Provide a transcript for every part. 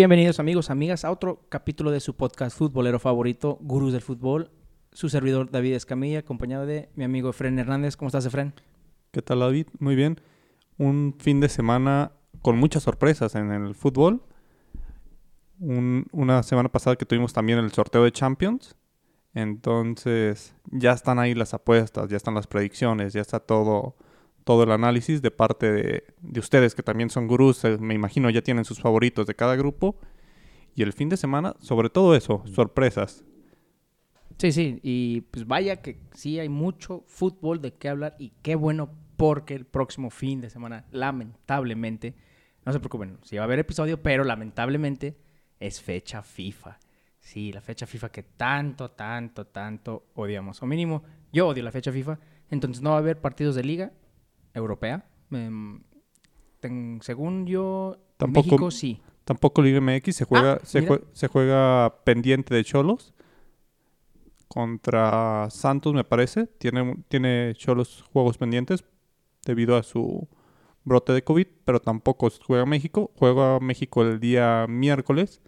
Bienvenidos amigos, amigas, a otro capítulo de su podcast futbolero favorito, Gurús del Fútbol. Su servidor David Escamilla, acompañado de mi amigo Efren Hernández. ¿Cómo estás, Efren? ¿Qué tal, David? Muy bien. Un fin de semana con muchas sorpresas en el fútbol. Un- una semana pasada que tuvimos también el sorteo de Champions. Entonces, ya están ahí las apuestas, ya están las predicciones, ya está todo, todo el análisis de parte de, de ustedes que también son gurús. eh, Me imagino ya tienen sus favoritos de cada grupo. Y el fin de semana, sobre todo eso, sorpresas. Sí, sí, y pues vaya que sí hay mucho fútbol de qué hablar y qué bueno porque el próximo fin de semana, lamentablemente, no se preocupen, sí va a haber episodio, pero lamentablemente es fecha FIFA. Sí, la fecha FIFA que tanto, tanto, tanto odiamos. O mínimo, yo odio la fecha FIFA. Entonces no va a haber partidos de liga europea. Em, ten- según yo, Tampoco- México sí. Tampoco Liga MX se juega, Ah, se juega pendiente de Cholos contra Santos, me parece. Tiene, tiene Cholos juegos pendientes debido a su brote de COVID, pero tampoco juega México. Juega México el día miércoles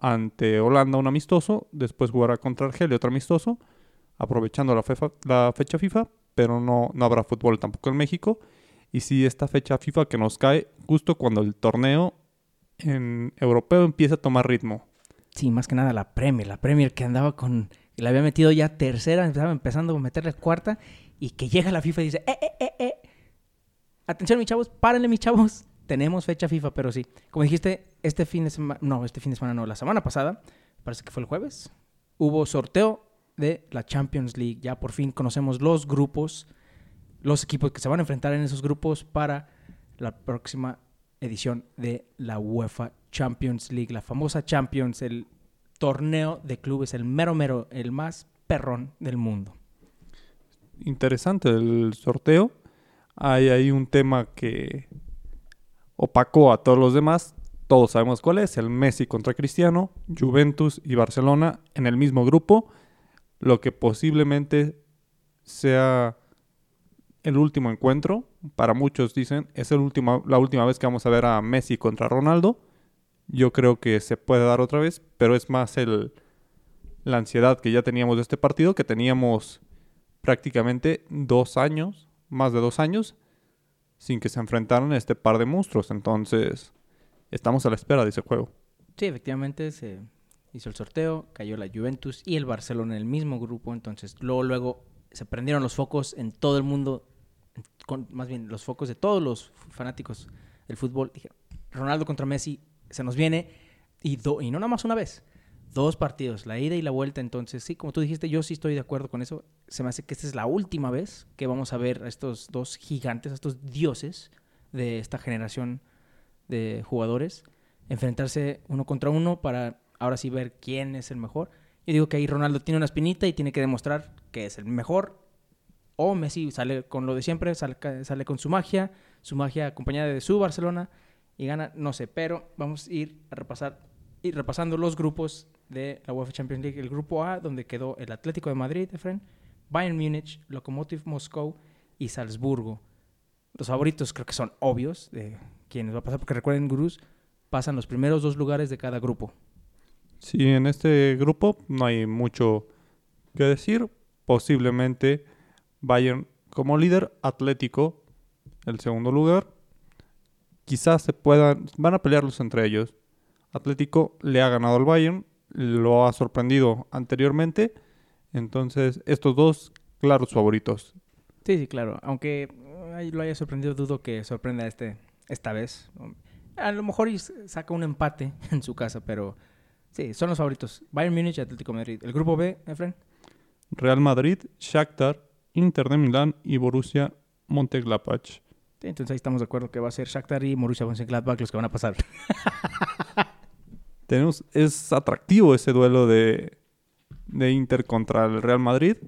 ante Holanda, un amistoso. Después jugará contra Argelia, otro amistoso, aprovechando la, fefa- la fecha FIFA, pero no, no habrá fútbol tampoco en México. Y sí, esta fecha FIFA que nos cae justo cuando el torneo en europeo empieza a tomar ritmo. Sí, más que nada la Premier. La Premier que andaba con... Le había metido ya tercera, estaba empezando a meterle cuarta. Y que llega la FIFA y dice, eh, eh, eh, eh. Atención, mis chavos, párenle, mis chavos. Tenemos fecha FIFA, pero sí. Como dijiste, este fin de semana... No, este fin de semana no. La semana pasada, parece que fue el jueves, hubo sorteo de la Champions League. Ya por fin conocemos los grupos, los equipos que se van a enfrentar en esos grupos para la próxima edición de la UEFA Champions League, la famosa Champions, el torneo de clubes, el mero mero, el más perrón del mundo. Interesante el sorteo. Hay ahí un tema que opacó a todos los demás. Todos sabemos cuál es, el Messi contra Cristiano, Juventus y Barcelona en el mismo grupo, lo que posiblemente sea el último encuentro. Para muchos dicen, es el último, la última vez que vamos a ver a Messi contra Ronaldo. Yo creo que se puede dar otra vez, pero es más el, la ansiedad que ya teníamos de este partido, que teníamos prácticamente dos años, más de dos años, sin que se enfrentaran a este par de monstruos. Entonces, estamos a la espera de ese juego. Sí, efectivamente se hizo el sorteo, cayó la Juventus y el Barcelona en el mismo grupo, entonces luego luego se prendieron los focos en todo el mundo, con, más bien los focos de todos los fanáticos del fútbol. Dije, Ronaldo contra Messi se nos viene y, do- y no nada más una vez, dos partidos, la ida y la vuelta. Entonces, sí, como tú dijiste, yo sí estoy de acuerdo con eso. Se me hace que esta es la última vez que vamos a ver a estos dos gigantes, a estos dioses de esta generación de jugadores enfrentarse uno contra uno para ahora sí ver quién es el mejor. Yo digo que ahí Ronaldo tiene una espinita y tiene que demostrar que es el mejor. O Messi sale con lo de siempre, sale, con su magia, su magia acompañada de su Barcelona y gana, no sé, pero vamos a ir a repasar, ir repasando los grupos de la UEFA Champions League. El grupo A, donde quedó el Atlético de Madrid, Efren, Bayern Múnich, Lokomotiv Moscow y Salzburgo. Los favoritos creo que son obvios de quiénes va a pasar, porque recuerden, gurús, pasan los primeros dos lugares de cada grupo. Sí, en este grupo no hay mucho que decir. Posiblemente Bayern como líder, Atlético el segundo lugar. Quizás se puedan, van a pelearlos entre ellos. Atlético le ha ganado al Bayern, lo ha sorprendido anteriormente. Entonces, estos dos, claros favoritos. Sí, sí, claro. Aunque eh, lo haya sorprendido, dudo que sorprenda este, esta vez. A lo mejor saca un empate en su casa, pero sí, son los favoritos. Bayern Múnich y Atlético de Madrid. El grupo B, Efren. Real Madrid, Shakhtar, Inter de Milán y Borussia Mönchengladbach. Sí, entonces ahí estamos de acuerdo que va a ser Shakhtar y Borussia Mönchengladbach los que van a pasar. Tenemos, es atractivo ese duelo de, de Inter contra el Real Madrid.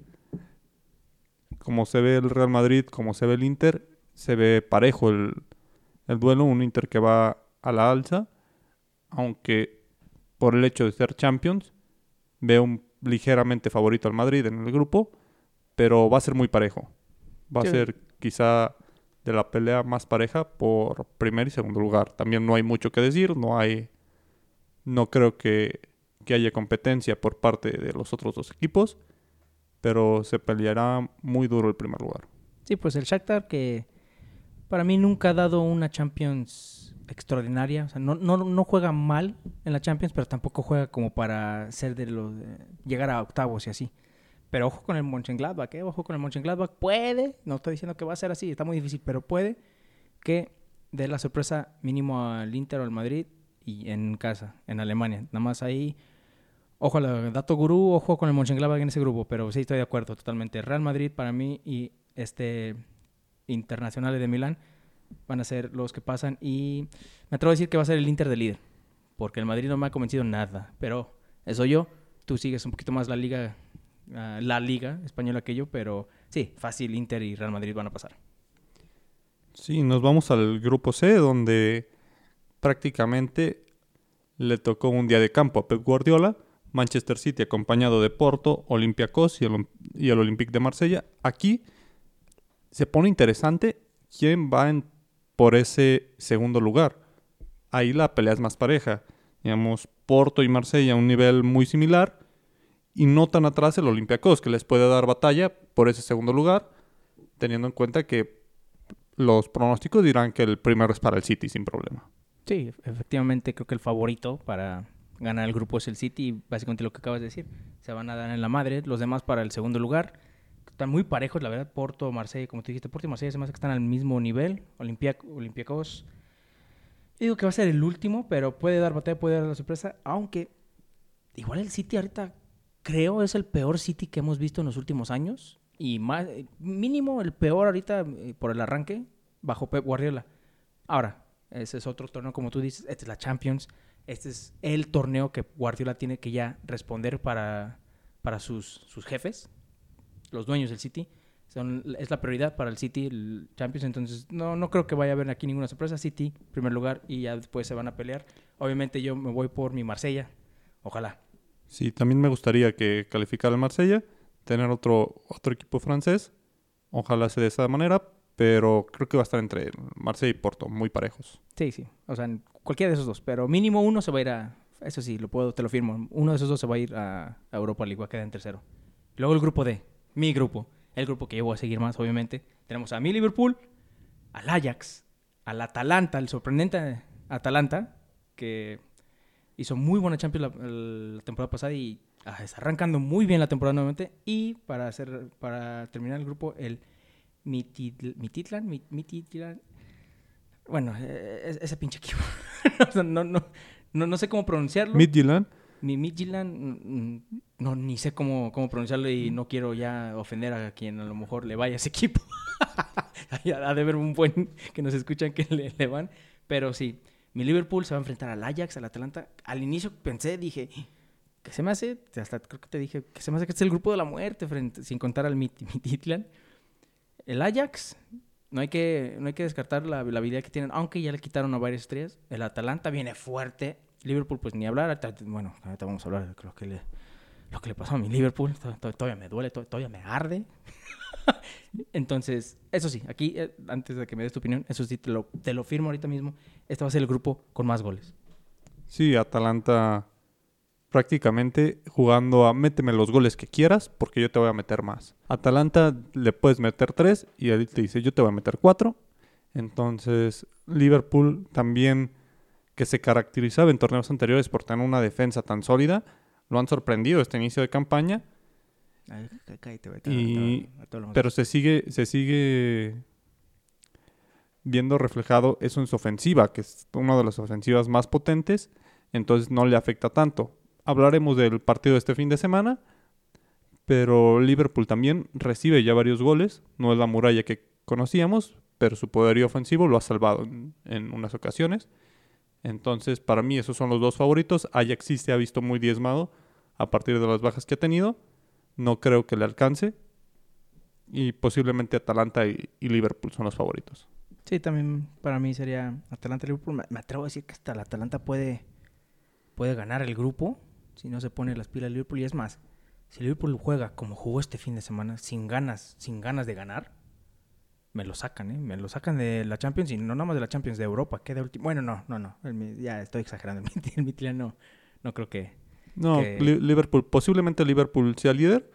Como se ve el Real Madrid, como se ve el Inter, se ve parejo el, el duelo. Un Inter que va a la alza, aunque por el hecho de ser Champions, veo un ligeramente favorito al Madrid en el grupo, pero va a ser muy parejo. Va Sí. a ser quizá de la pelea más pareja por primer y segundo lugar. También no hay mucho que decir, no hay No creo que, que haya competencia por parte de los otros dos equipos, pero se peleará muy duro el primer lugar. Sí, pues el Shakhtar que para mí nunca ha dado una Champions extraordinaria. O sea, no, no, no juega mal en la Champions, pero tampoco juega como para ser de los llegar a octavos y así. Pero ojo con el Mönchengladbach, ¿eh? Ojo con el Mönchengladbach. Puede, no estoy diciendo que va a ser así, está muy difícil, pero puede que dé la sorpresa mínimo al Inter o al Madrid y en casa, en Alemania. Nada más ahí, ojo al dato gurú, ojo con el Mönchengladbach en ese grupo, pero sí estoy de acuerdo totalmente. Real Madrid para mí y este Internacionales de Milán van a ser los que pasan y me atrevo a decir que va a ser el Inter de líder, porque el Madrid no me ha convencido nada, pero eso yo, tú sigues un poquito más la liga la liga española que yo, pero sí, fácil Inter y Real Madrid van a pasar. Sí, nos vamos al grupo C, donde prácticamente le tocó un día de campo a Pep Guardiola, Manchester City acompañado de Porto, Olympiacos y el, y el Olympique de Marsella. Aquí se pone interesante quién va en, por ese segundo lugar. Ahí la pelea es más pareja. Digamos, Porto y Marsella a un nivel muy similar y no tan atrás el Olympiacos, que les puede dar batalla por ese segundo lugar, teniendo en cuenta que los pronósticos dirán que el primero es para el City sin problema. Sí, efectivamente creo que el favorito para ganar el grupo es el City, básicamente lo que acabas de decir. Se van a dar en la madre, los demás para el segundo lugar. Están muy parejos, la verdad, Porto, Marsella, como tú dijiste, Porto y Marsella se que están al mismo nivel. Olympiacos, digo que va a ser el último, pero puede dar batalla, puede dar la sorpresa, aunque igual el City ahorita creo es el peor City que hemos visto en los últimos años. Y más, mínimo el peor ahorita eh, por el arranque bajo Pep Guardiola. Ahora, ese es otro torneo, como tú dices, este es la Champions. Este es el torneo que Guardiola tiene que ya responder para, para sus, sus jefes, los dueños del City. Son, es la prioridad para el City, el Champions. Entonces, no, no creo que vaya a haber aquí ninguna sorpresa. City, primer lugar, y ya después se van a pelear. Obviamente, yo me voy por mi Marsella. Ojalá. Sí, también me gustaría que calificara el Marsella, tener otro, otro equipo francés. Ojalá sea de esa manera, pero creo que va a estar entre Marsella y Porto, muy parejos. Sí, sí. O sea, cualquiera de esos dos. Pero mínimo uno se va a ir a. Eso sí, lo puedo, te lo firmo. Uno de esos dos se va a ir a, Europa League, va a quedar en tercero. Luego el grupo D, mi grupo. El grupo que yo voy a seguir más, obviamente. Tenemos a mi Liverpool, al Ajax, al Atalanta, el sorprendente Atalanta, que Hizo muy buena Champions la, temporada pasada y ah, está arrancando muy bien la temporada nuevamente. Y para hacer para terminar el grupo, el Mititlan, Mititlan, bueno, e, ese pinche equipo. no, no, no, no, sé cómo pronunciarlo. Midtjylland. Mi Midtjylland, mm, mm, no, ni sé cómo, cómo pronunciarlo y no quiero ya ofender a quien a lo mejor le vaya a ese equipo. ha de haber un buen que nos escuchan que le, le van. Pero sí, mi Liverpool se va a enfrentar al Ajax, al Atlanta. Al inicio pensé, dije, ¿qué se me hace? Hasta creo que te dije, que se me hace que este es el grupo de la muerte, frente, sin contar al Midtjylland. El Ajax, no hay que, no hay que descartar la, la, habilidad que tienen, aunque ya le quitaron a varias estrellas. El Atalanta viene fuerte. Liverpool, pues ni hablar. Bueno, ahorita vamos a hablar de lo que le, lo que le pasó a mi Liverpool. Todavía me duele, todavía me arde. Entonces, eso sí, aquí, eh, antes de que me des tu opinión, eso sí, te lo, te lo firmo ahorita mismo. Este va a ser el grupo con más goles. Sí, Atalanta prácticamente jugando a méteme los goles que quieras porque yo te voy a meter más. Atalanta le puedes meter tres y él te dice yo te voy a meter cuatro. Entonces, Liverpool también que se caracterizaba en torneos anteriores por tener una defensa tan sólida, lo han sorprendido este inicio de campaña pero se sigue, se sigue viendo reflejado eso en su ofensiva, que es una de las ofensivas más potentes, entonces no le afecta tanto. Hablaremos del partido de este fin de semana, pero Liverpool también recibe ya varios goles, no es la muralla que conocíamos, pero su poderío ofensivo lo ha salvado en, en unas ocasiones. Entonces, para mí esos son los dos favoritos. Ajax sí se ha visto muy diezmado a partir de las bajas que ha tenido no creo que le alcance. Y posiblemente Atalanta y, Liverpool son los favoritos. Sí, también para mí sería Atalanta y Liverpool. Me, atrevo a decir que hasta el Atalanta puede, puede ganar el grupo si no se pone las pilas Liverpool. Y es más, si Liverpool juega como jugó este fin de semana, sin ganas, sin ganas de ganar, me lo sacan, ¿eh? Me lo sacan de la Champions y no nada más de la Champions de Europa, que de último. Bueno, no, no, no. ya estoy exagerando. El Midtjylland no, no creo que... No, que- Liverpool, posiblemente Liverpool sea líder.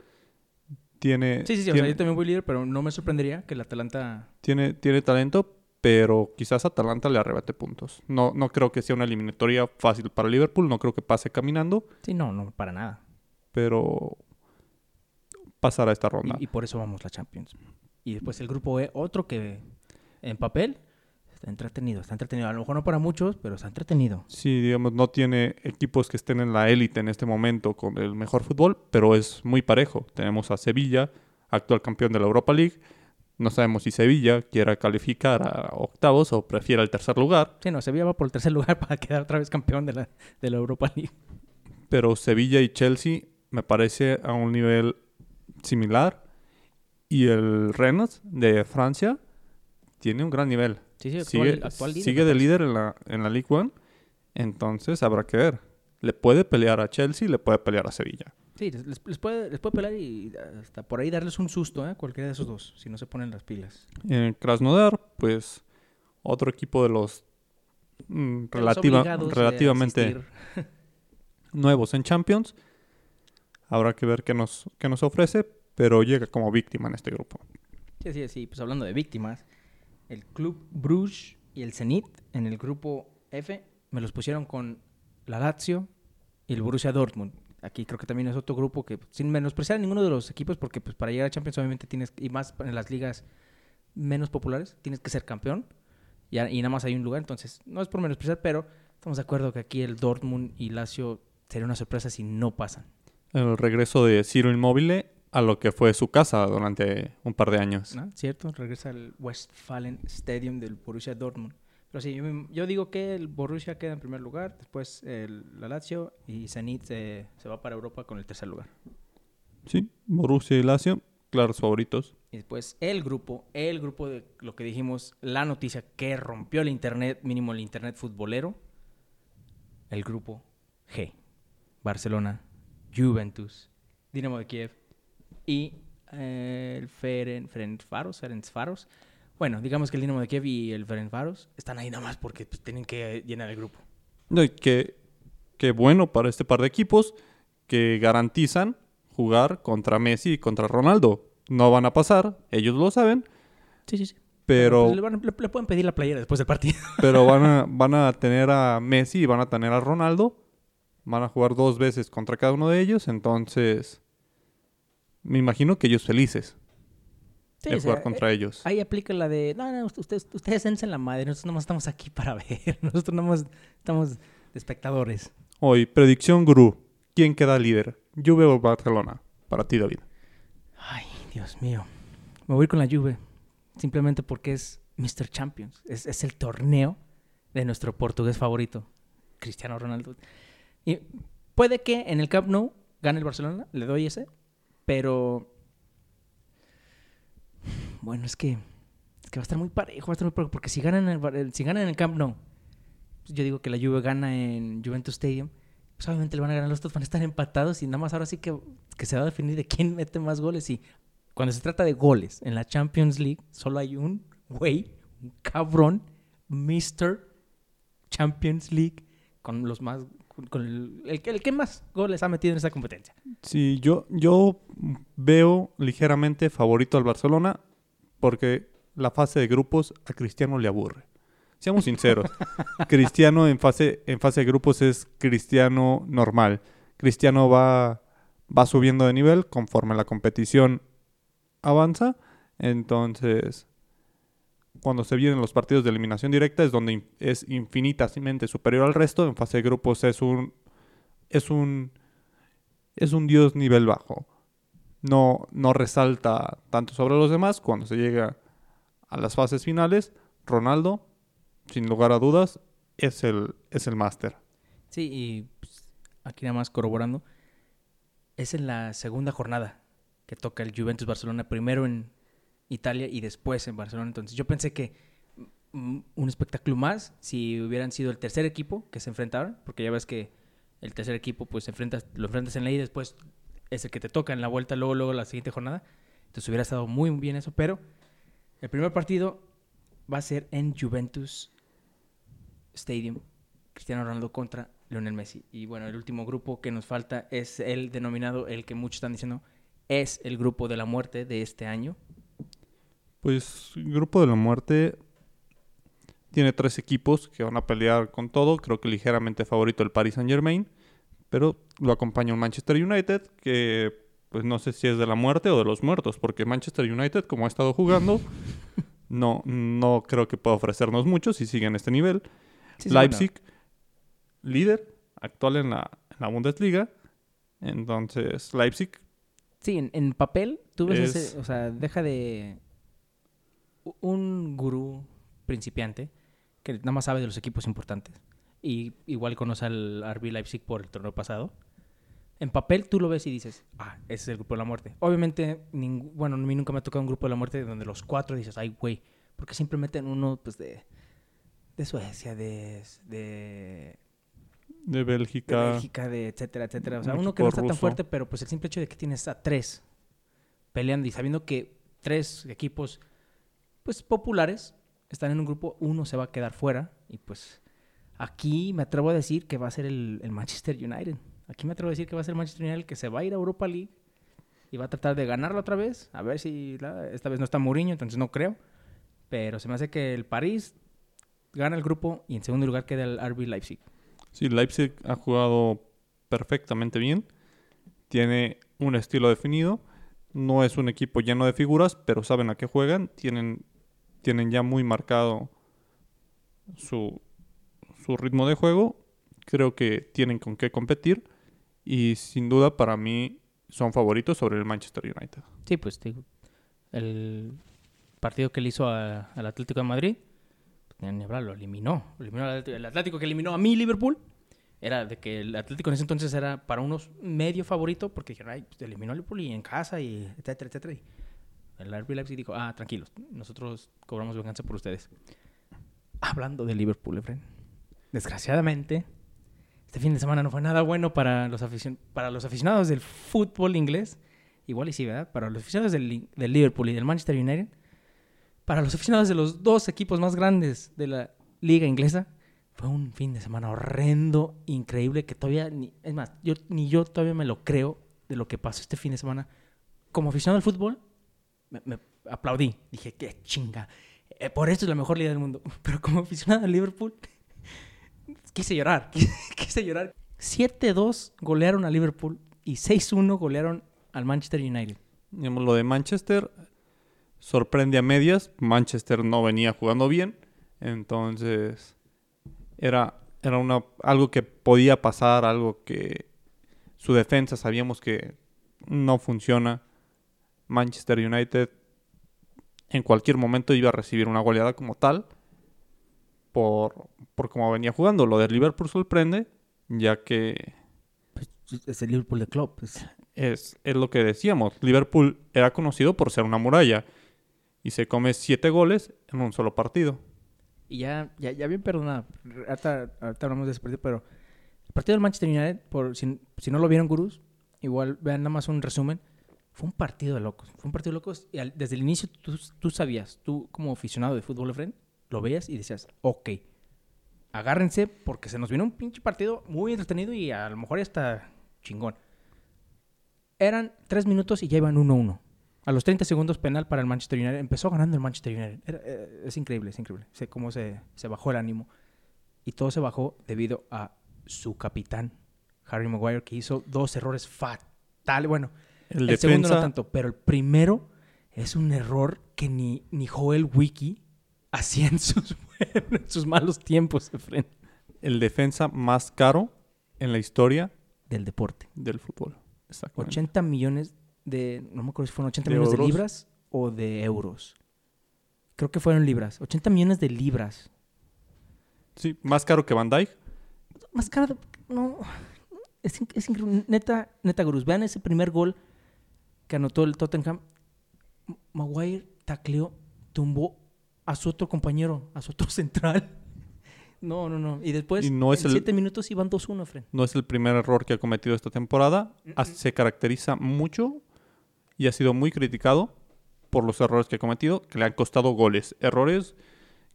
Tiene, Sí, sí, sí, o sea, yo también voy líder, pero no me sorprendería que el Atalanta... tiene, tiene talento, pero quizás Atalanta le arrebate puntos. No, no creo que sea una eliminatoria fácil para Liverpool, no creo que pase caminando, Sí, no, no, para nada. pero pasará esta ronda. Y, y por eso vamos a la Champions. Y después el grupo E, otro que en papel está entretenido, está entretenido. A lo mejor no para muchos, pero está entretenido. Sí, digamos, no tiene equipos que estén en la élite en este momento con el mejor fútbol, pero es muy parejo. Tenemos a Sevilla, actual campeón de la Europa League. No sabemos si Sevilla quiera calificar a octavos o prefiera el tercer lugar, Sí, no, Sevilla va por el tercer lugar para quedar otra vez campeón de la, de la Europa League. pero Sevilla y Chelsea me parece a un nivel similar. Y el Rennes de Francia tiene un gran nivel. Sí, sí, actual, sigue actual líder, sigue de líder en la, en la League One. Entonces habrá que ver. Le puede pelear a Chelsea, le puede pelear a Sevilla. Sí, les, puede, les puede pelar y hasta por ahí darles un susto, ¿eh? Cualquiera de esos dos, si no se ponen las pilas. En Krasnodar, pues otro equipo de los mm, los relativamente nuevos en Champions. Habrá que ver qué nos, qué nos ofrece, pero llega como víctima en este grupo. Sí, sí, sí. Pues hablando de víctimas, el Club Bruges y el Zenit en el grupo F me los pusieron con la Lazio y el Borussia Dortmund. Aquí creo que también es otro grupo que, sin menospreciar a ninguno de los equipos, porque pues para llegar a Champions obviamente tienes, y más en las ligas menos populares, tienes que ser campeón. Y, a- y nada más hay un lugar, entonces no es por menospreciar, pero estamos de acuerdo que aquí el Dortmund y Lazio sería una sorpresa si no pasan. El regreso de Ciro Inmóvil a lo que fue su casa durante un par de años. ¿no? ¿Cierto? Regresa al Westfalen Stadium del Borussia Dortmund. Pero sí, yo, me- yo digo que el Borussia queda en primer lugar, después el, la Lazio y Zenit se, se va para Europa con el tercer lugar. Sí, Borussia y Lazio, claros favoritos. Y después el grupo, el grupo de lo que dijimos, la noticia que rompió el internet, mínimo el internet futbolero, el grupo G. Barcelona, Juventus, Dinamo de Kiev y eh, el Feren, Ferencváros, Ferencváros. Bueno, digamos que el Dinamo de Kiev y el Ferencváros están ahí nada más porque pues, tienen que llenar el grupo. No, y que, que bueno para este par de equipos que garantizan jugar contra Messi y contra Ronaldo. No van a pasar, ellos lo saben, Sí, sí, sí. pero, Pues le, van- le- le pueden pedir la playera después del partido. pero van, a, van a tener a Messi y van a tener a Ronaldo. Van a jugar dos veces contra cada uno de ellos, entonces me imagino que ellos felices Sí, de o sea, jugar contra ellos. Ahí aplica la de, no, no, ustedes, ustedes dense en la madre, nosotros nomás estamos aquí para ver, nosotros nomás estamos de espectadores. Hoy, predicción gurú. ¿Quién queda líder? Juve o Barcelona? Para ti, David. Ay, Dios mío. Me voy con la Juve, simplemente porque es Mr. Champions, es, es el torneo de nuestro portugués favorito, Cristiano Ronaldo. Y puede que en el Camp Nou gane el Barcelona, le doy ese, pero... Bueno, es que, es que va a estar muy parejo, va a estar muy parejo, porque si ganan el- si ganan en el Camp Nou, pues yo digo que la Juve gana en Juventus Stadium, pues obviamente le van a ganar los dos, van a estar empatados y nada más ahora sí que, que se va a definir de quién mete más goles. Y cuando se trata de goles en la Champions League, solo hay un güey, un cabrón, Mr. Champions League, con los más, con, el que más goles ha metido en esta competencia. Sí, yo, yo veo ligeramente favorito al Barcelona porque la fase de grupos a Cristiano le aburre. Seamos sinceros. Cristiano en fase, en fase de grupos es Cristiano normal. Cristiano va, va subiendo de nivel conforme la competición avanza. Entonces, cuando se vienen los partidos de eliminación directa es donde es infinitamente superior al resto. En fase de grupos es un es un es un dios nivel bajo. No no resalta tanto sobre los demás cuando se llega a las fases finales. Ronaldo, sin lugar a dudas, es el es el máster. Sí, y pues, aquí nada más corroborando, es en la segunda jornada que toca el Juventus Barcelona, primero en Italia y después en Barcelona. Entonces yo pensé que mm, un espectáculo más si hubieran sido el tercer equipo que se enfrentaron, porque ya ves que el tercer equipo pues enfrentas, lo enfrentas en la ida y después es el que te toca en la vuelta, luego, luego la siguiente jornada. Entonces hubiera estado muy bien eso, pero el primer partido va a ser en Juventus Stadium, Cristiano Ronaldo contra Lionel Messi. Y bueno, el último grupo que nos falta es el denominado, el que muchos están diciendo, es el grupo de la muerte de este año. Pues grupo de la muerte tiene tres equipos que van a pelear con todo. Creo que ligeramente favorito el Paris Saint Germain. Pero lo acompaña un Manchester United que pues no sé si es de la muerte o de los muertos. Porque Manchester United, como ha estado jugando, no, no creo que pueda ofrecernos mucho si sigue en este nivel. Sí, sí, Leipzig, líder actual en la, en la Bundesliga. Entonces, Leipzig Sí, en, en papel, tú ves Es- ese, o sea, deja de un gurú principiante que nada más sabe de los equipos importantes y igual conoce al RB Leipzig por el torneo pasado. En papel tú lo ves y dices, ah, ese es el grupo de la muerte. Obviamente, ningú- bueno, a mí nunca me ha tocado un grupo de la muerte donde los cuatro dices, ay, güey, porque siempre meten uno pues de, de Suecia, de, de de de Bélgica. Bélgica, de etcétera, etcétera. O sea, un uno que no está tan ruso. fuerte, pero pues el simple hecho de que tienes a tres peleando y sabiendo que tres equipos, pues populares, están en un grupo, uno se va a quedar fuera. Y pues aquí me atrevo a decir que va a ser el, Manchester United. Aquí me atrevo a decir que va a ser el Manchester United el que se va a ir a Europa League y va a tratar de ganarla otra vez. A ver si esta vez no está Mourinho, entonces no creo. Pero se me hace que el París gana el grupo y en segundo lugar queda el RB Leipzig. Sí, Leipzig ha jugado perfectamente bien. Tiene un estilo definido. No es un equipo lleno de figuras, pero saben a qué juegan. Tienen, tienen ya muy marcado su, su ritmo de juego. Creo que tienen con qué competir. Y sin duda, para mí, son favoritos sobre el Manchester United. Sí, pues el partido que le hizo al Atlético de Madrid, ni hablar, lo eliminó. Eliminó al Atlético. el Atlético que eliminó a mí, Liverpool, era de que el Atlético en ese entonces era para unos medio favorito, porque dijeron, ay, pues, eliminó a Liverpool y en casa, y etcétera, etcétera. El RB Leipzig dijo, ah, tranquilos, nosotros cobramos venganza por ustedes. Hablando de Liverpool, Efren, desgraciadamente, este fin de semana no fue nada bueno para los, aficion- para los aficionados del fútbol inglés. Igual y sí, ¿verdad? Para los aficionados del, del Liverpool y del Manchester United. Para los aficionados de los dos equipos más grandes de la liga inglesa. Fue un fin de semana horrendo, increíble, que todavía... Ni, es más, yo, ni yo todavía me lo creo de lo que pasó este fin de semana. Como aficionado al fútbol, me, aplaudí. Dije, qué chinga. Eh, por esto es la mejor liga del mundo. Pero como aficionado al Liverpool, quise llorar. quise llorar. 7-2 golearon a Liverpool y 6-1 golearon al Manchester United. Lo de Manchester sorprende a medias. Manchester no venía jugando bien. Entonces, era, era una, algo que podía pasar, algo que su defensa sabíamos que no funciona. Manchester United en cualquier momento iba a recibir una goleada como tal por, por cómo venía jugando. Lo de Liverpool sorprende, ya que Es el Liverpool de club. es, es lo que decíamos. Liverpool era conocido por ser una muralla y se come siete goles en un solo partido. Y ya, ya, ya bien perdonado. Ahorita, ahorita hablamos de ese partido, pero el partido del Manchester United, por, si, si no lo vieron, gurús, igual vean nada más un resumen. Fue un partido de locos. Fue un partido de locos. Y al- desde el inicio tú, tú sabías, tú como aficionado de fútbol, friend, lo veías y decías, ok, agárrense porque se nos viene un pinche partido muy entretenido y a lo mejor ya está chingón. Eran tres minutos y ya iban 1-1. A los 30 segundos penal para el Manchester United. Empezó ganando el Manchester United. Era- eh, es increíble, es increíble. Sé cómo se, se bajó el ánimo. Y todo se bajó debido a su capitán, Harry Maguire, que hizo dos errores fatales. Bueno, El, el, segundo no tanto, pero el primero es un error que ni, ni Joel Wiki hacía en sus, en sus malos tiempos de frente el defensa más caro en la historia del deporte. del fútbol. Exactamente. 80 millones de, no me acuerdo si fueron 80 ¿De millones de libras o de euros. Creo que fueron libras. 80 millones de libras. Sí, más caro que Van Dijk. Más caro, de- no. Es, es increíble. Neta, neta, Gruz. Vean ese primer gol que anotó el Tottenham. Maguire tacleó, tumbó a su otro compañero, a su otro central. No, no, no. Y después, Y no es en el- 7 minutos iban 2-1, Fren. No es el primer error que ha cometido esta temporada. Se caracteriza mucho y ha sido muy criticado por los errores que ha cometido, que le han costado goles. Errores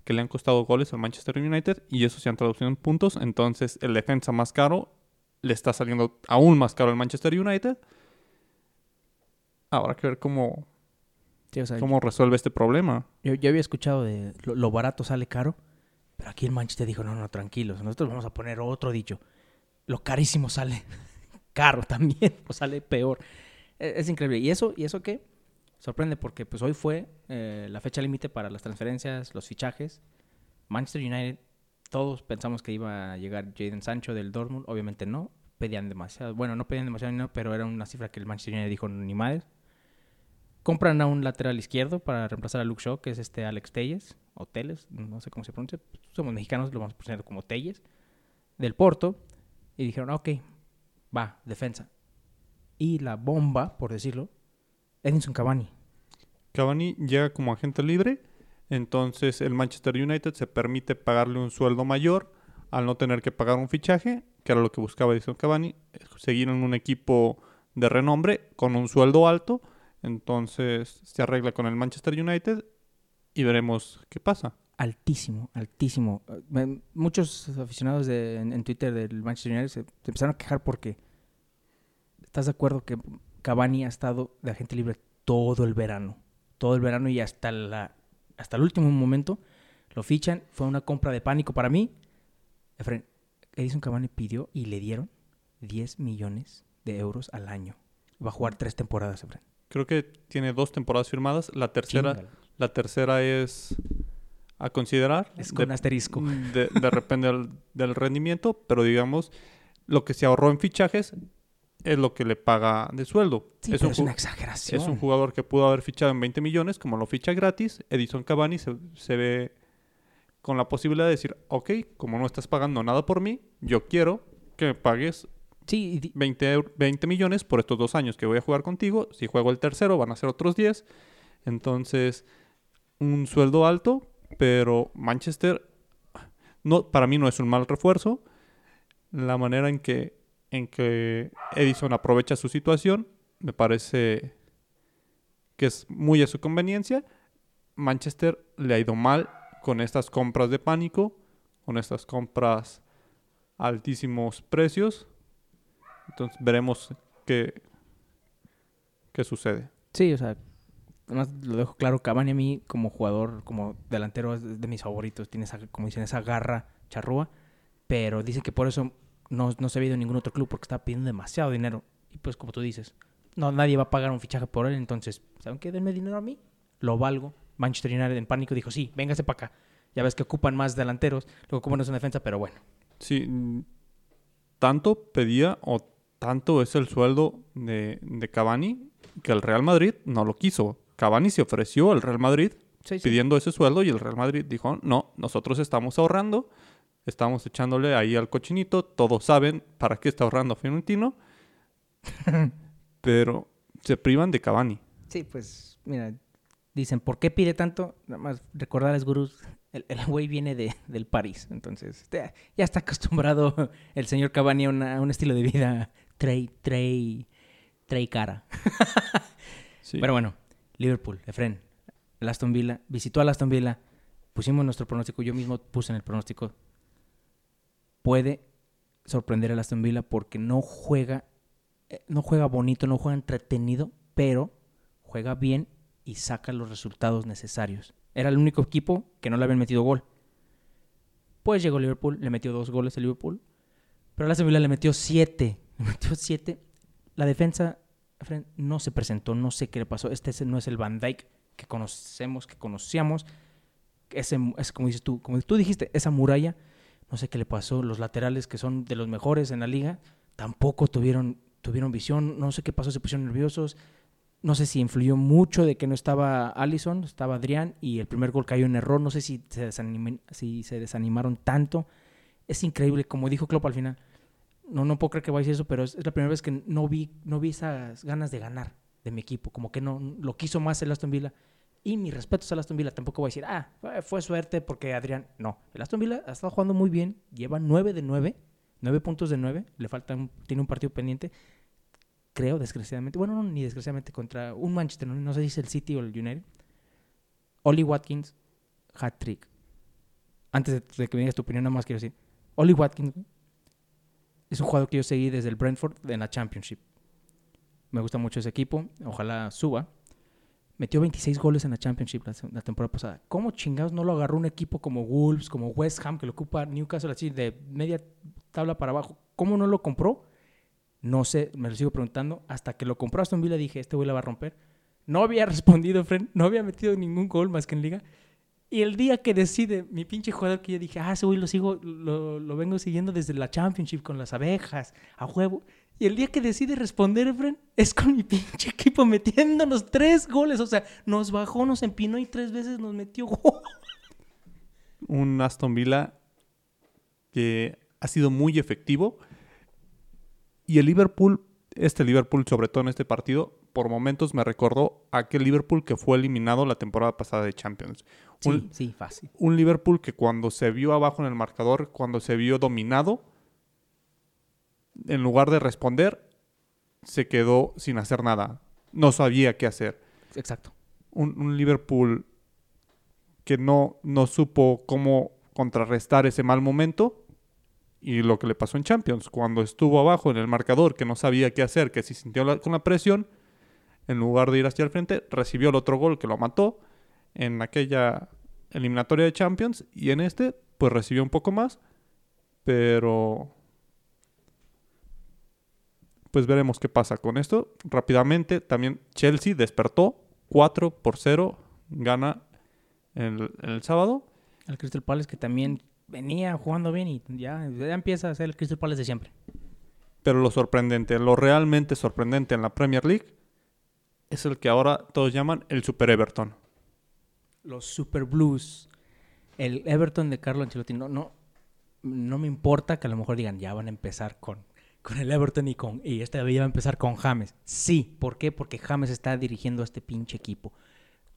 que le han costado goles al Manchester United y eso se han traducido en puntos. Entonces el defensa más caro le está saliendo aún más caro al Manchester United. Habrá que ver cómo, Sí, o sea, cómo resuelve este problema. yo, yo había escuchado de lo, lo barato sale caro, pero aquí el Manchester dijo, no, no, tranquilos, nosotros vamos a poner otro dicho. Lo carísimo sale caro también, o sale peor. E- Es, increíble. ¿Y eso, ¿Y eso qué? Sorprende porque pues hoy fue eh, la fecha límite para las transferencias, los fichajes. Manchester United, todos pensamos que iba a llegar Jadon Sancho del Dortmund, obviamente no. Pedían demasiado, bueno, no pedían demasiado dinero, pero era una cifra que el Manchester United dijo ni madres. Compran a un lateral izquierdo para reemplazar a Luke Shaw, que es este Alex Telles, o Teles, no sé cómo se pronuncia. Somos mexicanos, lo vamos a pronunciar como Telles, del Porto. Y dijeron, "Ah, ok, va, defensa. Y la bomba, por decirlo, Edinson Cavani. Cavani llega como agente libre, entonces el Manchester United se permite pagarle un sueldo mayor al no tener que pagar un fichaje, que era lo que buscaba Edison Cavani, seguir en un equipo de renombre con un sueldo alto, entonces se arregla con el Manchester United y veremos qué pasa. Altísimo, altísimo. Muchos aficionados de- en, en Twitter del Manchester United se, se empezaron a quejar porque ¿estás de acuerdo que Cavani ha estado de agente libre todo el verano? Todo el verano y hasta la hasta el último momento lo fichan. Fue una compra de pánico para mí. Edison Cavani pidió y le dieron 10 millones de euros al año. Va a jugar tres temporadas, Efren. Creo que tiene dos temporadas firmadas, la tercera, la tercera es a considerar. Es con de- asterisco. De, de repente del, del rendimiento, pero digamos, lo que se ahorró en fichajes es lo que le paga de sueldo. Sí, es, un, una exageración. es un jugador que pudo haber fichado en 20 millones, como lo ficha gratis. Edison Cavani se, se ve con la posibilidad de decir, ok, como no estás pagando nada por mí, yo quiero que me pagues Sí, y di- 20, eur- 20 millones por estos dos años que voy a jugar contigo. Si juego el tercero, van a ser otros 10. Entonces, un sueldo alto, pero Manchester, no, para mí no es un mal refuerzo. La manera en que, en que Edison aprovecha su situación me parece que es muy a su conveniencia. Manchester le ha ido mal con estas compras de pánico, con estas compras altísimos precios. Entonces veremos qué, qué sucede. Sí, o sea, además lo dejo claro, Cavani a mí como jugador, como delantero es de mis favoritos, tiene esa, como dicen, esa garra charrúa, pero dicen que por eso no, no se ha ido en ningún otro club porque está pidiendo demasiado dinero. Y pues como tú dices, no, nadie va a pagar un fichaje por él, entonces, ¿saben qué? Denme dinero a mí, lo valgo. Manchester United en pánico dijo, sí, véngase para acá. Ya ves que ocupan más delanteros, lo que ocupan es una defensa, pero bueno. Sí, tanto pedía o tanto es el sueldo de, de Cavani que el Real Madrid no lo quiso. Cavani se ofreció al Real Madrid Sí, sí. pidiendo ese sueldo y el Real Madrid dijo, no, nosotros estamos ahorrando, estamos echándole ahí al cochinito, todos saben para qué está ahorrando Fiorentino, pero se privan de Cavani. Sí, pues, mira, dicen, ¿por qué pide tanto? Nada más recordarles, gurús, el el güey viene de, del París, entonces ya está acostumbrado el señor Cavani a, una- a un estilo de vida trey, trey, trey cara. Sí. Pero bueno, Liverpool, Efren, el Aston Villa, visitó al Aston Villa, pusimos nuestro pronóstico, yo mismo puse en el pronóstico, puede sorprender al Aston Villa porque no juega, eh, no juega bonito, no juega entretenido, pero juega bien y saca los resultados necesarios. Era el único equipo que no le habían metido gol. Pues llegó Liverpool, le metió dos goles a Liverpool, pero al Aston Villa le metió siete, le metió. La defensa no se presentó, no sé qué le pasó. Este es- no es el Van Dyke que conocemos, que conocíamos. Ese, es como dices tú, como tú dijiste, esa muralla, no sé qué le pasó. Los laterales que son de los mejores en la liga, tampoco tuvieron, tuvieron visión. No sé qué pasó, se pusieron nerviosos. No sé si influyó mucho de que no estaba Allison, estaba Adrián y el primer gol cayó en error. No sé si se, si se desanimaron tanto. Es increíble, como dijo Klopp al final. No, no puedo creer que vaya a decir eso, pero es, es la primera vez que no vi, no vi esas ganas de ganar de mi equipo. Como que no lo quiso más el Aston Villa. Y mis respetos al Aston Villa. Tampoco voy a decir, ah, fue- suerte porque Adrián. No, el Aston Villa ha estado jugando muy bien. Lleva 9 de 9. 9 puntos de 9. Le falta un- tiene un partido pendiente. Creo, desgraciadamente. Bueno, no, ni desgraciadamente contra un Manchester. No, no sé si es el City o el United. Oli Watkins, hat-trick. antes de, de que me digas tu opinión, nada más quiero decir, Oli Watkins es un jugador que yo seguí desde el Brentford en la Championship. Me gusta mucho ese equipo, ojalá suba. Metió 26 goles en la Championship la, temporada pasada. ¿Cómo chingados no lo agarró un equipo como Wolves, como West Ham, que lo ocupa Newcastle así de media tabla para abajo? ¿Cómo no lo compró? No sé, me lo sigo preguntando. Hasta que lo compró Aston Villa dije, este güey la va a romper. No había respondido, friend. No había metido ningún gol más que en liga. Y el día que decide, mi pinche jugador que yo dije, ah, ese güey lo sigo, lo, lo vengo siguiendo desde la Championship con las abejas, a huevo. Y el día que decide responder, friend, es con mi pinche equipo metiéndonos tres goles. O sea, nos bajó, nos empinó y tres veces nos metió. Un Aston Villa que ha sido muy efectivo. Y el Liverpool, este Liverpool, sobre todo en este partido, por momentos me recordó a aquel Liverpool que fue eliminado la temporada pasada de Champions. Sí, Un, sí, fácil. un Liverpool que cuando se vio abajo en el marcador, cuando se vio dominado, en lugar de responder, se quedó sin hacer nada. No sabía qué hacer. Exacto. Un, un Liverpool que no, no supo cómo contrarrestar ese mal momento y lo que le pasó en Champions, cuando estuvo abajo en el marcador, que no sabía qué hacer, que se sintió la- con la presión, en lugar de ir hacia el frente, recibió el otro gol que lo mató en aquella eliminatoria de Champions y en este pues recibió un poco más, pero pues veremos qué pasa con esto. Rápidamente también Chelsea despertó 4 por 0, gana el, el sábado. El Crystal Palace que también venía jugando bien y ya, ya empieza a ser el Crystal Palace de siempre. Pero lo sorprendente, lo realmente sorprendente en la Premier League es el que ahora todos llaman el Super Everton. Los Super Blues. El Everton de Carlo Ancelotti. No, no, no me importa que a lo mejor digan, ya van a empezar con, con el Everton y con. Y esta vez va a empezar con James. Sí, ¿por qué? Porque James está dirigiendo a este pinche equipo.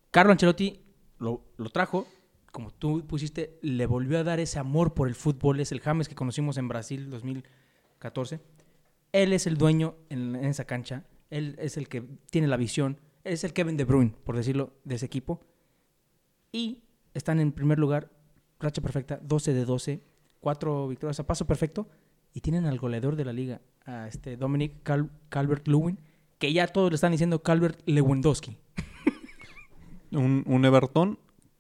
Carlo Ancelotti lo, lo trajo, como tú pusiste, le volvió a dar ese amor por el fútbol. Es el James que conocimos en Brasil 2014. Él es el dueño en, en esa cancha. Él es el que tiene la visión. Es el Kevin De Bruyne, por decirlo, de ese equipo. Y están en primer lugar, racha perfecta, 12 de 12, cuatro victorias a paso perfecto. Y tienen al goleador de la liga, a este Dominic Cal- Calvert-Lewin, que ya todos le están diciendo Calvert Lewandowski. Un, un Everton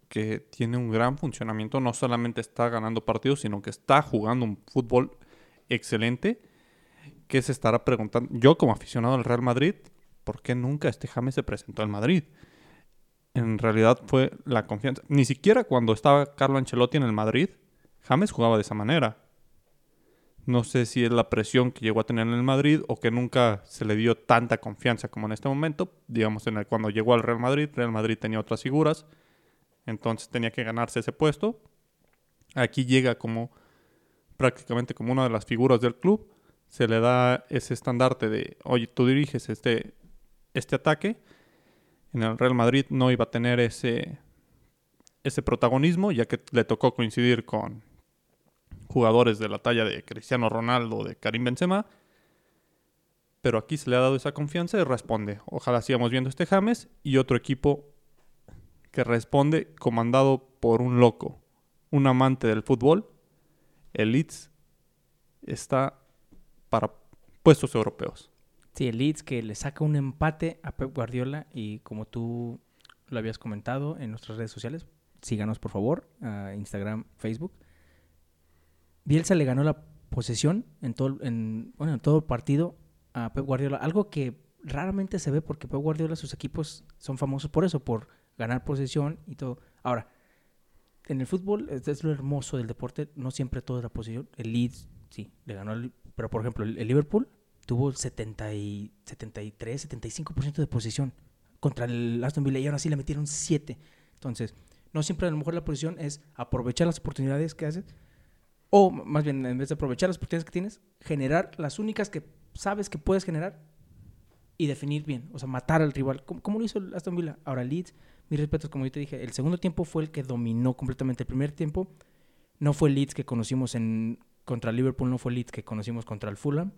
que tiene un gran funcionamiento, no solamente está ganando partidos, sino que está jugando un fútbol excelente, que se estará preguntando, yo como aficionado al Real Madrid, ¿por qué nunca este James se presentó al Madrid? En realidad fue la confianza. Ni siquiera cuando estaba Carlo Ancelotti en el Madrid, James jugaba de esa manera. No sé si es la presión que llegó a tener en el Madrid o que nunca se le dio tanta confianza como en este momento. Digamos, en el, cuando llegó al Real Madrid, Real Madrid tenía otras figuras, entonces tenía que ganarse ese puesto. Aquí llega como prácticamente como una de las figuras del club. Se le da ese estandarte de, oye, tú diriges este, este ataque. En el Real Madrid no iba a tener ese, ese protagonismo, ya que le tocó coincidir con jugadores de la talla de Cristiano Ronaldo, de Karim Benzema. Pero aquí se le ha dado esa confianza y responde. Ojalá sigamos viendo este James y otro equipo que responde comandado por un loco, un amante del fútbol. El Leeds está para puestos europeos. Sí, el Leeds que le saca un empate a Pep Guardiola y como tú lo habías comentado en nuestras redes sociales, síganos por favor, a Instagram, Facebook. Bielsa le ganó la posesión en todo, en, bueno, en todo el partido a Pep Guardiola, algo que raramente se ve porque Pep Guardiola, sus equipos son famosos por eso, por ganar posesión y todo. Ahora, en el fútbol es, lo hermoso del deporte, no siempre todo es la posesión. El Leeds, sí, le ganó, al- pero por ejemplo, el, el Liverpool tuvo 70 y, 73, 75% de posesión contra el Aston Villa y aún así le metieron 7. Entonces, no siempre a lo mejor la posición es aprovechar las oportunidades que haces o más bien en vez de aprovechar las oportunidades que tienes, generar las únicas que sabes que puedes generar y definir bien, o sea, matar al rival, como, como lo hizo el Aston Villa. Ahora Leeds, mis respetos, como yo te dije, el segundo tiempo fue el que dominó completamente. El primer tiempo no fue Leeds que conocimos en contra Liverpool, no fue Leeds que conocimos contra el Fulham.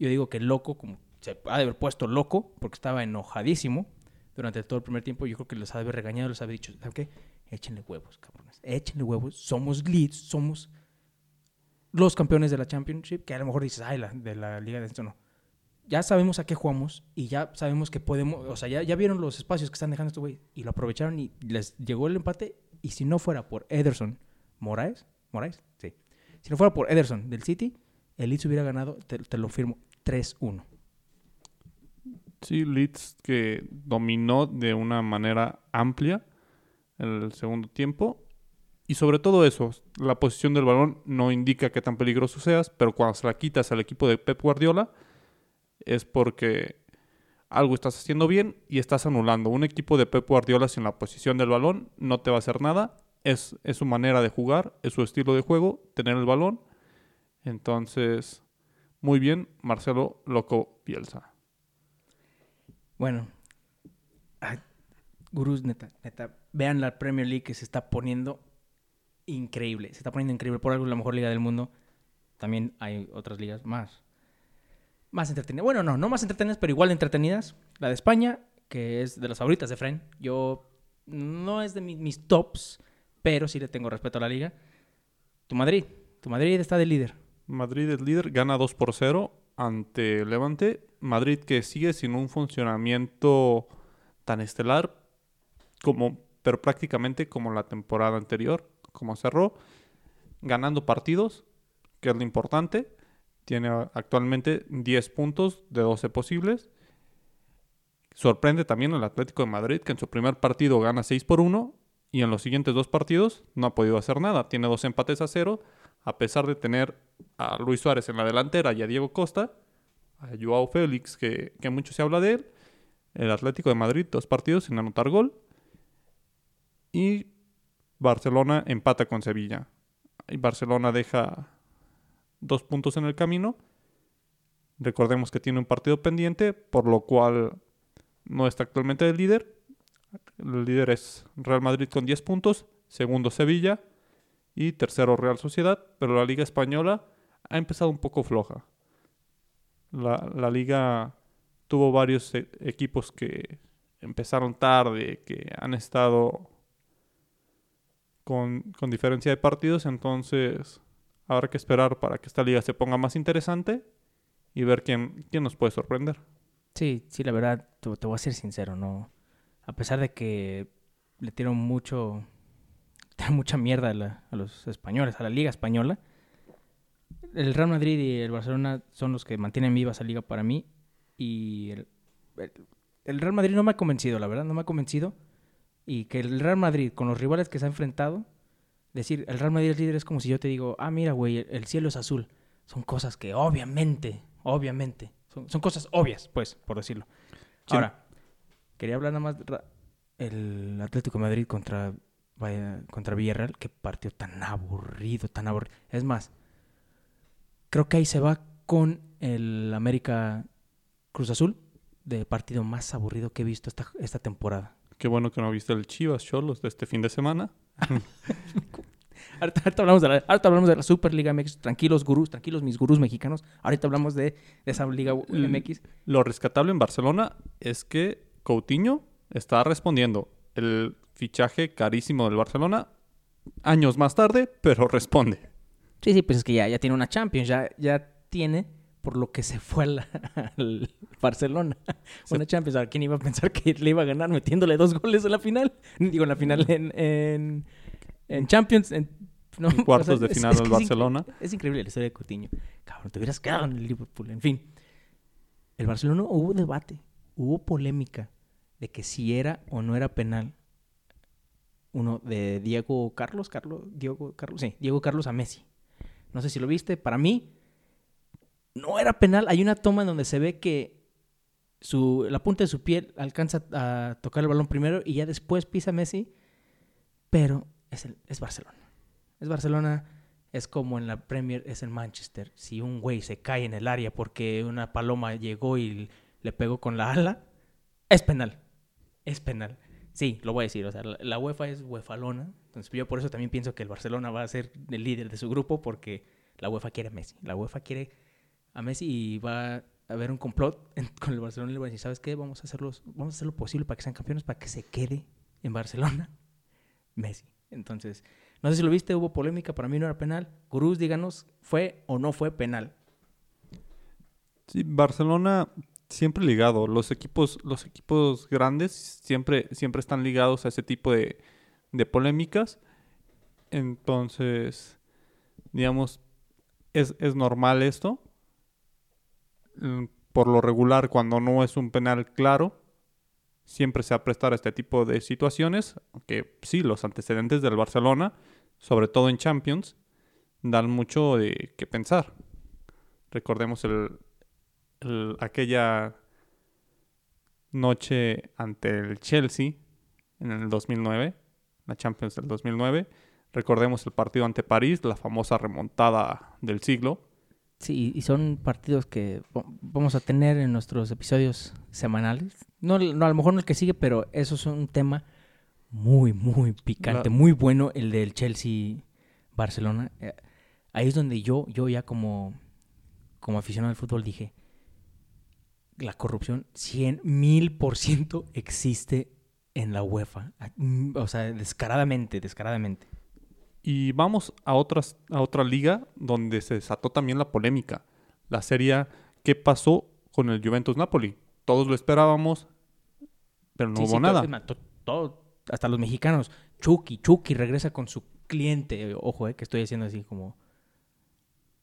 Yo digo que loco, como se ha de haber puesto loco, porque estaba enojadísimo, durante todo el primer tiempo. Yo creo que los ha de haber regañado, les ha dicho, ¿saben qué? Échenle huevos, cabrones. Échenle huevos. Somos Leeds, somos los campeones de la Championship, que a lo mejor dices, ay, la, de la Liga de esto no. Ya sabemos a qué jugamos y ya sabemos que podemos, o sea, ya, ya vieron los espacios que están dejando estos güey y lo aprovecharon y les llegó el empate. Y si no fuera por Ederson Moraes, Moraes, sí. Si no fuera por Ederson del City, el Leeds hubiera ganado, te lo firmo, 3-1. Sí, Leeds que dominó de una manera amplia el segundo tiempo. Y sobre todo eso, la posición del balón no indica qué tan peligroso seas, pero cuando se la quitas al equipo de Pep Guardiola es porque algo estás haciendo bien y estás anulando. Un equipo de Pep Guardiola sin la posición del balón no te va a hacer nada. Es, es su manera de jugar, es su estilo de juego, tener el balón. Entonces, muy bien, Marcelo Loco Bielsa. Bueno, ay, gurús, neta, neta, vean la Premier League que se está poniendo increíble. Se está poniendo increíble. Por algo la mejor liga del mundo. También hay otras ligas más. Más entretenidas. Bueno, no, no más entretenidas, pero igual entretenidas. La de España, que es de las favoritas de Fren. Yo no es de mi- mis tops, pero sí le tengo respeto a la liga. Tu Madrid. Tu Madrid está de líder. Madrid es líder, gana 2 por 0 ante Levante. Madrid que sigue sin un funcionamiento tan estelar como, pero prácticamente como la temporada anterior, como cerró, ganando partidos, que es lo importante. Tiene actualmente 10 puntos de 12 posibles. Sorprende también el Atlético de Madrid, que en su primer partido gana 6 por 1 y en los siguientes dos partidos no ha podido hacer nada. Tiene dos empates a cero, a pesar de tener a Luis Suárez en la delantera y a Diego Costa, a Joao Félix, que, que mucho se habla de él. El Atlético de Madrid, dos partidos sin anotar gol. Y Barcelona empata con Sevilla. Y Barcelona deja dos puntos en el camino. Recordemos que tiene un partido pendiente, por lo cual no está actualmente el líder. El líder es Real Madrid con 10 puntos, segundo Sevilla y tercero Real Sociedad, pero la liga española ha empezado un poco floja. La, la liga tuvo varios e- equipos que empezaron tarde, que han estado con, con diferencia de partidos, entonces habrá que esperar para que esta liga se ponga más interesante y ver quién, quién nos puede sorprender. Sí, sí, la verdad, te, voy a ser sincero, no. A pesar de que le tiro mucho, tiro mucha mierda a, la- a los españoles, a la liga española, el Real Madrid y el Barcelona son los que mantienen viva esa liga para mí. Y el, el- el Real Madrid no me ha convencido, la verdad, no me ha convencido. Y que el Real Madrid, con los rivales que se ha enfrentado, decir, el Real Madrid es líder es como si yo te digo, ah, mira, güey, el, el cielo es azul. Son cosas que obviamente, obviamente, son, son cosas obvias, pues, por decirlo. Sí. Ahora, quería hablar nada más el Atlético de Madrid contra, vaya, contra Villarreal. Qué partido tan aburrido, tan aburrido. Es más, creo que ahí se va con el América Cruz Azul de partido más aburrido que he visto esta, esta temporada. Qué bueno que no viste el Chivas Cholos de este fin de semana. Ahorita, ahorita hablamos de la, ahorita hablamos de la Superliga MX. Tranquilos, gurús, tranquilos, mis gurús mexicanos. Ahorita hablamos de, de esa Liga. MX. Lo rescatable en Barcelona es que Coutinho está respondiendo. El fichaje carísimo del Barcelona, años más tarde, pero responde. Sí, sí, pues es que ya, ya tiene una Champions, ya, ya tiene por lo que se fue a al Barcelona. Se- Una Champions. Ahora, ¿quién iba a pensar que le iba a ganar metiéndole dos goles en la final? Digo, en la final en, en, en Champions. En, no, En cuartos de final es Barcelona. Es increíble la historia de Coutinho. Cabrón, te hubieras quedado en el Liverpool. En fin. El Barcelona hubo debate, hubo polémica de que si era o no era penal uno de Diego Carlos, Carlos, Diego Carlos, sí, Diego Carlos a Messi. No sé si lo viste, para mí no era penal. Hay una toma en donde se ve que su, la punta de su piel alcanza a tocar el balón primero y ya después pisa Messi, pero es, el- es Barcelona. Es Barcelona, es como en la Premier, es en Manchester. Si un güey se cae en el área porque una paloma llegó y le pegó con la ala, es penal. Es penal. Sí, lo voy a decir. O sea, la, UEFA es UEFalona. Entonces yo por eso también pienso que el Barcelona va a ser el líder de su grupo porque la UEFA quiere a Messi. La UEFA quiere a Messi y va haber un complot con el Barcelona y le van a decir, ¿sabes qué? Vamos a, hacerlos, vamos a hacer lo posible para que sean campeones, para que se quede en Barcelona Messi. Entonces, no sé si lo viste, hubo polémica, para mí no era penal. Gurús, díganos, ¿fue o no fue penal? Sí, Barcelona siempre ligado. Los equipos, los equipos grandes siempre, siempre están ligados a ese tipo de, de polémicas. Entonces, digamos, es, es normal esto. Mm, Por lo regular, cuando no es un penal claro, siempre se va a a este tipo de situaciones. Aunque sí, los antecedentes del Barcelona, sobre todo en Champions, dan mucho de qué pensar. Recordemos el, el- aquella noche ante el Chelsea en el 2009, la Champions del 2009. Recordemos el partido ante París, la famosa remontada del siglo. Sí, y son partidos que va- vamos a tener en nuestros episodios semanales. No, no, a lo mejor no el que sigue, pero eso es un tema muy, muy picante, La- muy bueno, el del Chelsea-Barcelona. Eh, ahí es donde yo, yo ya como, como aficionado al fútbol dije, la corrupción 100 mil por ciento existe en la UEFA. Mm, O sea, descaradamente, descaradamente. Y vamos a, otras, a otra liga donde se desató también la polémica. La serie ¿Qué pasó con el Juventus Napoli? Todos lo esperábamos, pero no Sí, hubo sí, nada. todo, hasta los mexicanos. Chucky, Chucky regresa con su cliente. Ojo, eh, que estoy haciendo así como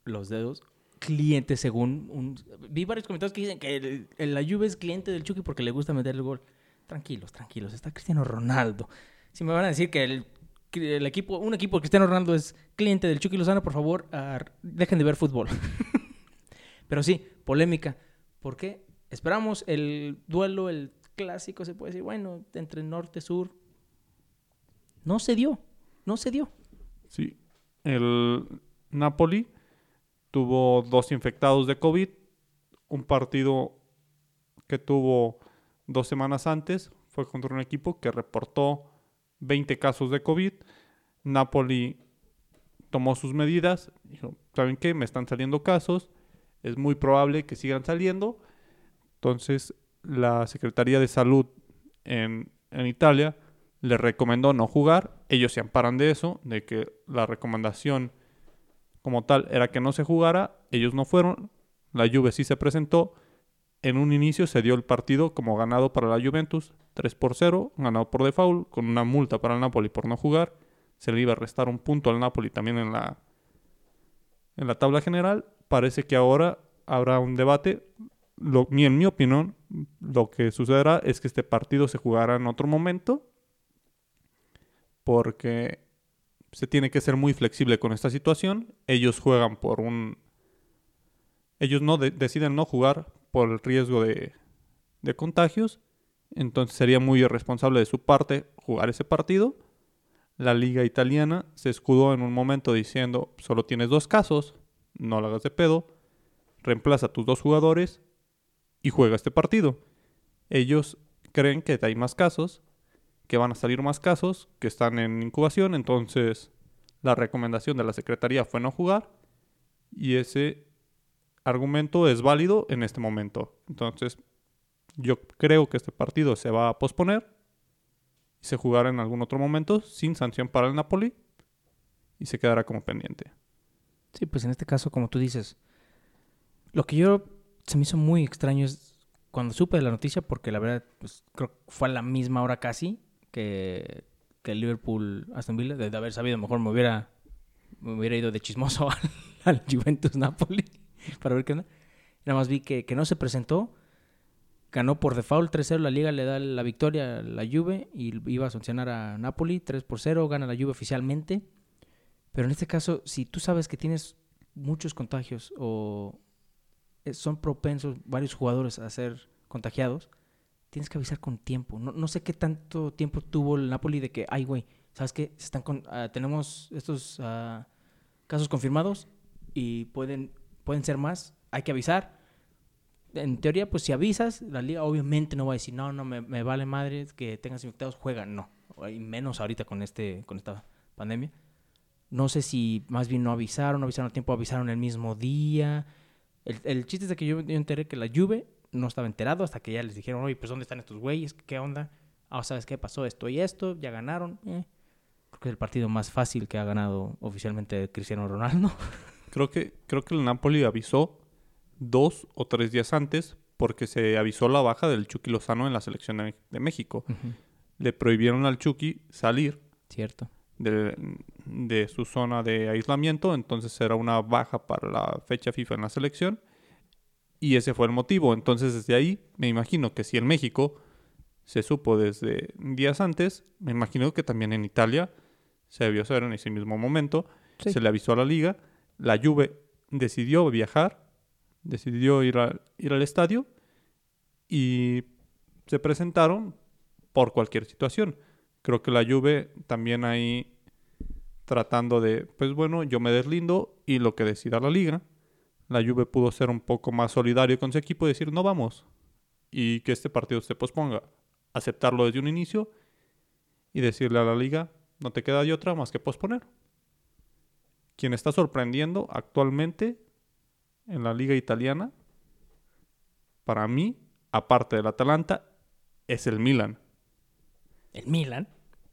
los dedos. Cliente según un... Vi varios comentarios que dicen que la Juve es cliente del Chucky porque le gusta meter el gol. Tranquilos, tranquilos. Está Cristiano Ronaldo. Si me van a decir que el, equipo, un equipo de Cristiano Ronaldo es cliente del Chucky Lozano, por favor, dejen de ver fútbol. Pero sí, polémica. ¿Por qué? Esperamos el duelo, el clásico, se puede decir, bueno, entre norte, sur. No se dio, no se dio. Sí. El Napoli tuvo dos infectados de COVID. Un partido que tuvo dos semanas antes fue contra un equipo que reportó 20 casos de COVID. Napoli tomó sus medidas. Dijo, ¿saben qué? Me están saliendo casos. Es muy probable que sigan saliendo. Entonces, la Secretaría de Salud en, en Italia le recomendó no jugar. Ellos se amparan de eso, de que la recomendación como tal era que no se jugara. Ellos no fueron. La Juve sí se presentó. En un inicio se dio el partido como ganado para la Juventus, 3 por 0, ganado por default, con una multa para el Napoli por no jugar. Se le iba a restar un punto al Napoli también en la, en la tabla general. Parece que ahora habrá un debate. Lo, en mi opinión, lo que sucederá es que este partido se jugará en otro momento porque se tiene que ser muy flexible con esta situación. Ellos juegan por un... Ellos no de- deciden no jugar por el riesgo de, de contagios. Entonces sería muy irresponsable de su parte jugar ese partido. La liga italiana se escudó en un momento diciendo, solo tienes dos casos, no lo hagas de pedo, reemplaza a tus dos jugadores y juega este partido. Ellos creen que hay más casos, que van a salir más casos, que están en incubación, entonces la recomendación de la Secretaría fue no jugar y ese argumento es válido en este momento. Entonces yo creo que este partido se va a posponer y se jugará en algún otro momento sin sanción para el Napoli y se quedará como pendiente. Sí, pues en este caso, como tú dices, lo que yo se me hizo muy extraño es cuando supe de la noticia, porque la verdad, pues fue a la misma hora casi que, que el Liverpool Aston Villa. De, haber sabido, mejor me hubiera, me hubiera ido de chismoso al, al Juventus Napoli para ver qué onda. Nada más vi que, que no se presentó. Ganó por default 3-0, la liga le da la victoria a la Juve y iba a sancionar a Napoli 3 por 0, gana la Juve oficialmente. Pero en este caso, si tú sabes que tienes muchos contagios o eh, son propensos varios jugadores a ser contagiados, tienes que avisar con tiempo. No, no sé qué tanto tiempo tuvo el Napoli de que, ay, güey, ¿sabes qué? Están con- ah, tenemos estos ah, casos confirmados y pueden, pueden ser más, hay que avisar. En teoría, pues si avisas, la liga obviamente no va a decir, no, no, me, me vale madre que tengas infectados, juega, no. Y menos ahorita con, este, con esta pandemia. No sé si más bien no avisaron, avisaron a tiempo, avisaron el mismo día. El, chiste es que yo, yo enteré que la Juve no estaba enterado hasta que ya les dijeron, oye, pues ¿dónde están estos güeyes? ¿Qué onda? Ah, ¿sabes qué? Pasó esto y esto, ya ganaron. Eh. Creo que es el partido más fácil que ha ganado oficialmente Cristiano Ronaldo. Creo que, creo que el Napoli avisó dos o tres días antes porque se avisó la baja del Chucky Lozano en la selección de, de México. Le prohibieron al Chucky salir Cierto. de, de su zona de aislamiento, entonces era una baja para la fecha FIFA en la selección y ese fue el motivo. Entonces desde ahí me imagino que si en México se supo desde días antes, me imagino que también en Italia se debió saber en ese mismo momento, Sí. se le avisó a la liga, la Juve decidió viajar, decidió ir, a- ir al estadio y se presentaron por cualquier situación. Creo que la Juve también ahí tratando de, pues bueno, yo me deslindo y lo que decida la liga. La Juve pudo ser un poco más solidario con su equipo y decir, no vamos. Y que este partido se posponga. Aceptarlo desde un inicio y decirle a la liga, no te queda de otra más que posponer. Quien está sorprendiendo actualmente en la liga italiana, para mí, aparte del Atalanta, es el Milan. El Milan.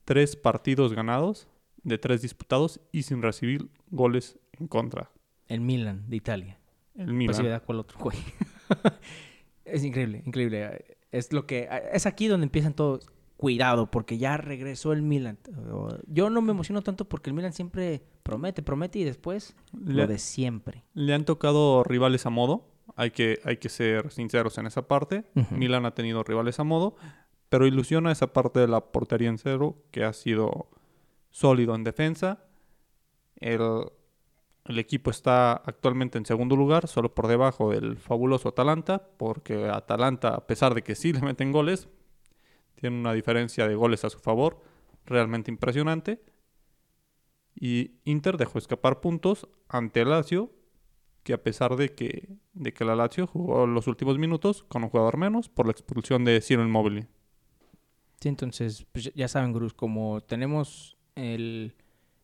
Tres partidos ganados de tres disputados y sin recibir goles en contra. El Milan de Italia. El Milan. sí, ¿verdad? ¿Cuál otro güey? es increíble, increíble. Es lo que es aquí donde empiezan todos. Cuidado, porque ya regresó el Milan. Yo no me emociono tanto porque el Milan siempre promete, promete y después Le- lo de siempre. Le han tocado rivales a modo. Hay que, hay que ser sinceros en esa parte. Milan ha tenido rivales a modo. Pero ilusiona esa parte de la portería en cero que ha sido sólido en defensa. El, el equipo está actualmente en segundo lugar, solo por debajo del fabuloso Atalanta. Porque Atalanta, a pesar de que sí le meten goles, tiene una diferencia de goles a su favor realmente impresionante. Y Inter dejó escapar puntos ante Lazio, que a pesar de que, de que la Lazio jugó los últimos minutos con un jugador menos por la expulsión de Ciro Immobile. Sí, entonces, pues ya- saben, Gurús, como tenemos el,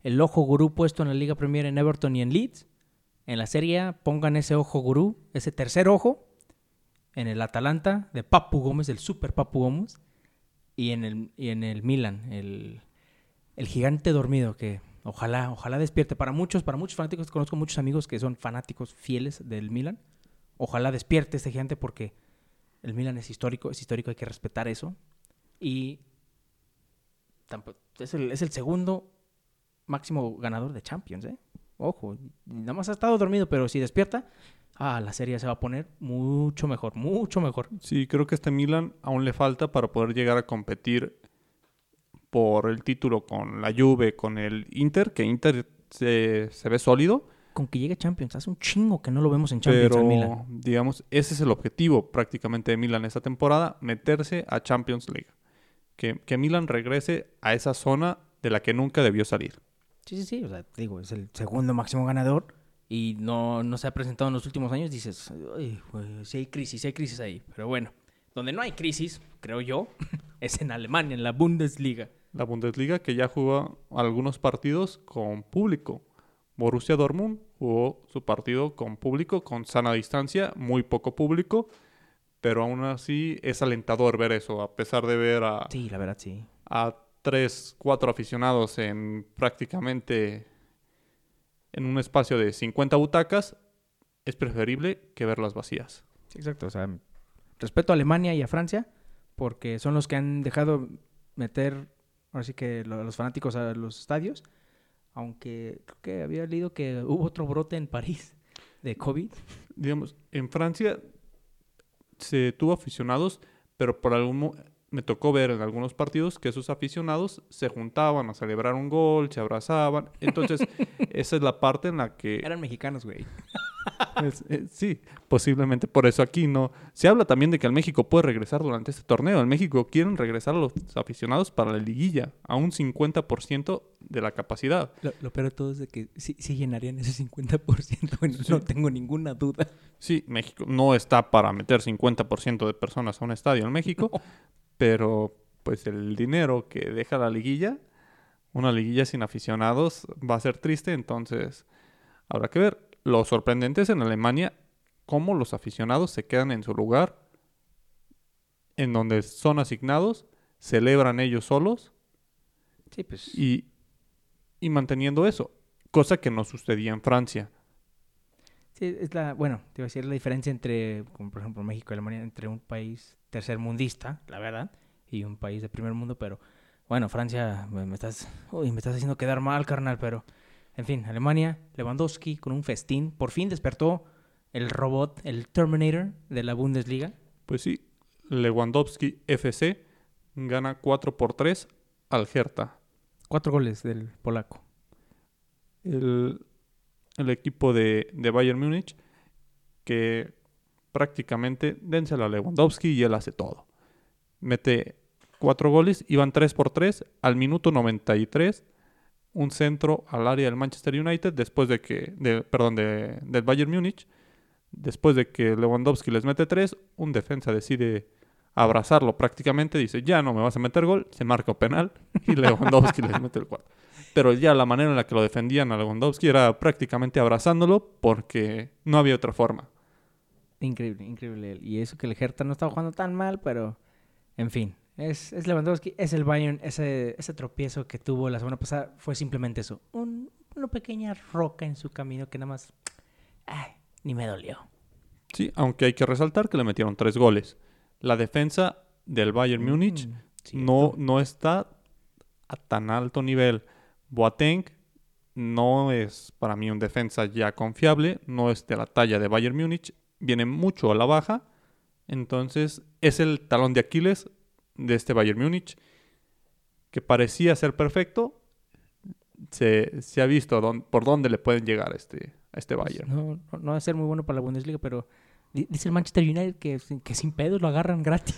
el ojo gurú puesto en la Liga Premier en Everton y en Leeds, en la Serie pongan ese ojo gurú, ese tercer ojo, en el Atalanta de Papu Gómez, el super Papu Gómez, y en el, y en el Milan, el, el gigante dormido que ojalá, ojalá despierte. Para muchos, para muchos fanáticos, conozco muchos amigos que son fanáticos fieles del Milan. Ojalá despierte este gigante porque el Milan es histórico, es histórico, hay que respetar eso. Y es el, es el segundo máximo ganador de Champions, ¿eh? Ojo, nada más ha estado dormido, pero si despierta, ah, la serie se va a poner mucho mejor, mucho mejor. Sí, creo que este Milan aún le falta para poder llegar a competir por el título con la Juve, con el Inter, que Inter se, se ve sólido, Con que llegue Champions, hace un chingo que no lo vemos en Champions al Milan. pero digamos, ese es el objetivo prácticamente de Milan esta temporada, meterse a Champions League. Que, que Milan regrese a esa zona de la que nunca debió salir. Sí, sí, sí, o sea, digo, es el segundo máximo ganador y no, no se ha presentado en los últimos años, dices, "Ay, güey, sí hay crisis, sí hay crisis ahí. Pero bueno, donde no hay crisis, creo yo, es en Alemania, en la Bundesliga. La Bundesliga que ya jugó algunos partidos con público. Borussia Dortmund jugó su partido con público, con sana distancia, muy poco público, pero aún así es alentador ver eso, a pesar de ver a, Sí, la verdad, sí. a tres, cuatro aficionados en prácticamente en un espacio de 50 butacas, es preferible que verlas vacías. Sí, exacto. O sea, respeto a Alemania y a Francia porque son los que han dejado meter, ahora sí que los fanáticos a los estadios. Aunque creo que había leído que hubo otro brote en París de COVID. digamos, en Francia se tuvo aficionados, pero por algún me tocó ver en algunos partidos que esos aficionados se juntaban a celebrar un gol, se abrazaban. Entonces, esa es la parte en la que Eran mexicanos, güey. es- eh, sí, posiblemente por eso aquí no. Se habla también de que el México puede regresar durante este torneo. En México quieren regresar a los aficionados para la liguilla a un 50% de la capacidad. Lo, lo peor de todo es de que sí, sí llenarían ese 50%, güey, no, no tengo ninguna duda. Sí, México no está para meter 50% de personas a un estadio en México, pero pues el dinero que deja la liguilla, una liguilla sin aficionados, va a ser triste, entonces habrá que ver. Lo sorprendente es en Alemania cómo los aficionados se quedan en su lugar, en donde son asignados, celebran ellos solos Sí, pues. y, y manteniendo eso, cosa que no sucedía en Francia. Sí, es la, bueno, te iba a decir la diferencia entre, como por ejemplo México y Alemania, entre un país tercermundista, la verdad, y un país de primer mundo, pero bueno, Francia, me, estás, uy, me estás haciendo quedar mal, carnal, pero en fin, Alemania, Lewandowski con un festín, por fin despertó el robot, el Terminator de la Bundesliga. Pues sí, Lewandowski FC gana 4 por 3 al Hertha. Cuatro goles del polaco. el, el equipo de, de Bayern Múnich que prácticamente dénsela a Lewandowski y él hace todo. Mete cuatro goles, iban 3 por 3 al minuto 93, un centro al área del Manchester United después de que, de, perdón, de, del Bayern Múnich, después de que Lewandowski les mete 3, un defensa decide abrazarlo prácticamente, dice, ya no me vas a meter gol, se marca penal y Lewandowski les mete el 4 pero ya la manera en la que lo defendían a Lewandowski era prácticamente abrazándolo porque no había otra forma. Increíble, increíble. Y eso que el Hertha no estaba jugando tan mal, pero en fin. Es, es Lewandowski, es el Bayern, ese, ese tropiezo que tuvo la semana pasada fue simplemente eso. Un- una pequeña roca en su camino que nada más... Ay, ni me dolió. Sí, aunque hay que resaltar que le metieron tres goles. La defensa del Bayern Múnich Mm, no, cierto. no está a tan alto nivel. Boateng no es para mí un defensa ya confiable, no es de la talla de Bayern Múnich, viene mucho a la baja, entonces es el talón de Aquiles de este Bayern Múnich que parecía ser perfecto, se, se ha visto dón- por dónde le pueden llegar a este, a este Bayern. No, no, no va a ser muy bueno para la Bundesliga, pero di- dice el Manchester United que, que sin pedos lo agarran gratis.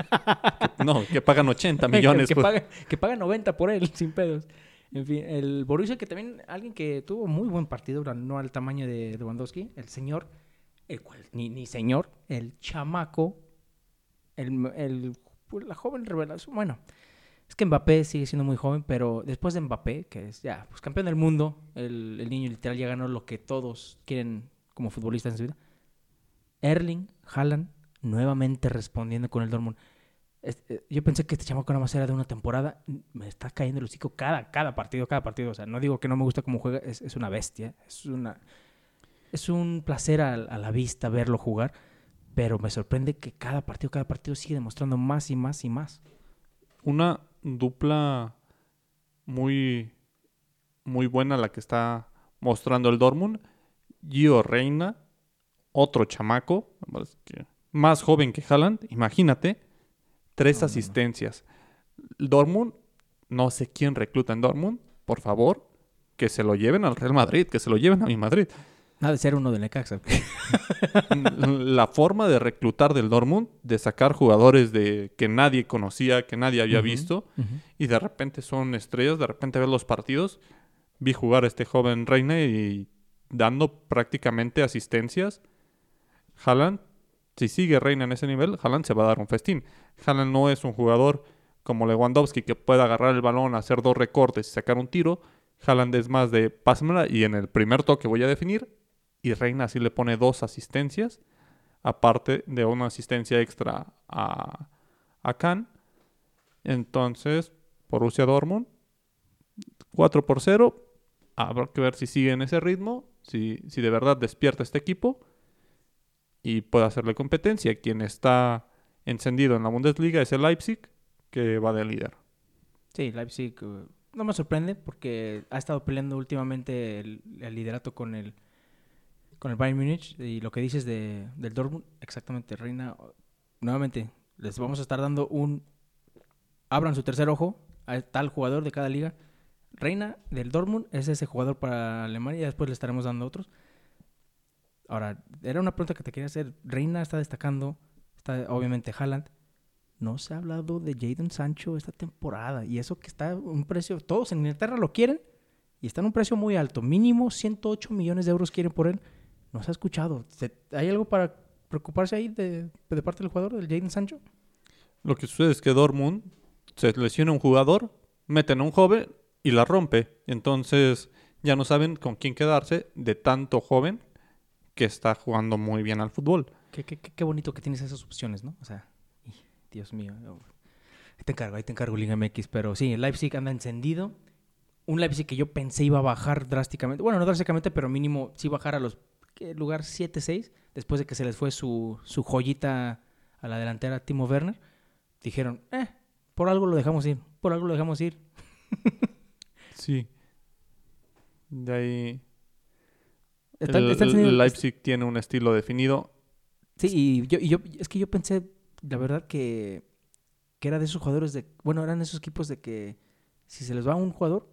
No, que pagan 80 millones. que, pues. paga, que paga 90 por él, sin pedos. En fin, el Borussia, que también alguien que tuvo muy buen partido, no al tamaño de Lewandowski, el señor, el cual, ni, ni señor, el chamaco, el, el- pues, la joven revelación. Bueno, es que Mbappé sigue siendo muy joven, pero después de Mbappé, que es ya pues, campeón del mundo, el, el niño literal ya ganó lo que todos quieren como futbolistas en su vida. Erling Haaland nuevamente respondiendo con el Dortmund. Eh, yo pensé que este chamaco nada más era de una temporada. Me está cayendo el hocico cada, cada partido, cada partido. O sea, no digo que no me gusta cómo juega, es, es una bestia. Es una es un placer a, a la vista verlo jugar, pero me sorprende que cada partido, cada partido sigue demostrando más y más y más. una dupla muy muy buena la que está mostrando el Dortmund. Gio Reina, otro chamaco, más joven que Haaland, imagínate, tres No, no, no. asistencias. El Dortmund, no sé quién recluta en Dortmund, por favor, que se lo lleven al Real Madrid, que se lo lleven a mi Madrid. Ha de ser uno de Necaxa. la forma de reclutar del Dortmund, de sacar jugadores de que nadie conocía, que nadie había Ujú. visto, y de repente son estrellas, de repente ves los partidos. Vi jugar a este joven Reina y dando prácticamente asistencias. Haaland, si sigue Reina en ese nivel, Haaland se va a dar un festín. Haaland no es un jugador como Lewandowski que pueda agarrar el balón, hacer dos recortes y sacar un tiro. Haaland es más de pásamela y en el primer toque voy a definir. Y Reina sí le pone dos asistencias, aparte de una asistencia extra a, a Kahn. Entonces, Borussia Dortmund, 4 por 0. Habrá que ver si sigue en ese ritmo, si, si de verdad despierta este equipo y puede hacerle competencia. Quien está encendido en la Bundesliga es el Leipzig, que va de líder. Sí, Leipzig eh, no me sorprende porque ha estado peleando últimamente el liderato con el con el Bayern Múnich y lo que dices de, del Dortmund, exactamente, Reina, nuevamente, les vamos a estar dando un... Abran su tercer ojo a tal jugador de cada liga. Reina del Dortmund es ese jugador para Alemania y después le estaremos dando otros. Ahora, era una pregunta que te quería hacer. Reina está destacando, está obviamente Haaland. No se ha hablado de Jadon Sancho esta temporada. Y eso que está un precio. Todos en Inglaterra lo quieren. Y está en un precio muy alto. Mínimo 108 millones de euros quieren por él. No se ha escuchado. ¿Hay algo para preocuparse ahí de, de parte del jugador, del Jadon Sancho? Lo que sucede es que Dortmund se lesiona un jugador, meten a un joven y la rompe. Entonces ya no saben con quién quedarse de tanto joven que está jugando muy bien al fútbol. Qué, qué, qué, bonito que tienes esas opciones, ¿no? O sea, Dios mío. Ahí te encargo, ahí te encargo Liga MX. Pero sí, el Leipzig anda encendido. Un Leipzig que yo pensé iba a bajar drásticamente. Bueno, no drásticamente, pero mínimo sí bajar a los. Lugar 7-6. Después de que se les fue su, su joyita a la delantera, Timo Werner. Dijeron, eh, por algo lo dejamos ir. Por algo lo dejamos ir. Sí. De ahí. Está- el, está el encendido- Leipzig tiene un estilo definido. Sí, y yo, y yo, es que yo pensé, la verdad, que, que era de esos jugadores de. Bueno, eran esos equipos de que si se les va un jugador,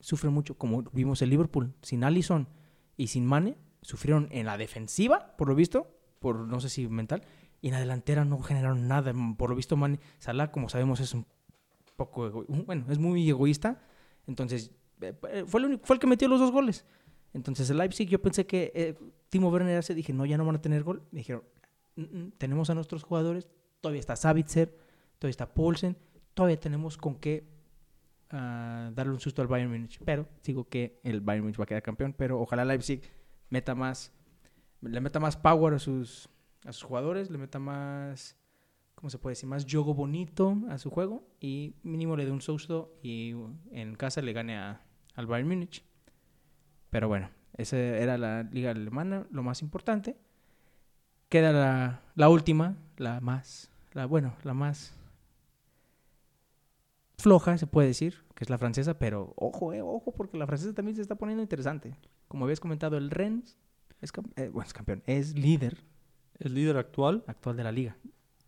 sufren mucho. Como vimos el Liverpool, sin Allison y sin Mane, sufrieron en la defensiva, por lo visto, por no sé si mental, y en la delantera no generaron nada. Por lo visto, Mane, Salah, como sabemos, es un poco. bueno, es muy egoísta. Entonces, eh, fue el, único- fue el que metió los dos goles. Entonces, el Leipzig, yo pensé que eh, Timo Werner hace, dije, no, ya no van a tener gol. Me dijeron, "Mm, mm, tenemos a nuestros jugadores, todavía está Savitzer, todavía está Paulsen, todavía tenemos con qué ah, darle un susto al Bayern Múnich. Pero digo que el Bayern Múnich va a quedar campeón, pero ojalá Leipzig meta más, le meta más power a sus, a sus jugadores, le meta más, ¿cómo se puede decir? Más juego bonito a su juego y mínimo le dé un susto y en casa le gane a, al Bayern Múnich. Pero bueno, esa era la liga alemana, lo más importante. Queda la, la última, la más, la bueno, la más floja, se puede decir, que es la francesa, pero ojo, eh, ojo, porque la francesa también se está poniendo interesante. Como habías comentado, el Rennes es, eh, bueno, es campeón, es líder El líder actual. actual de la liga.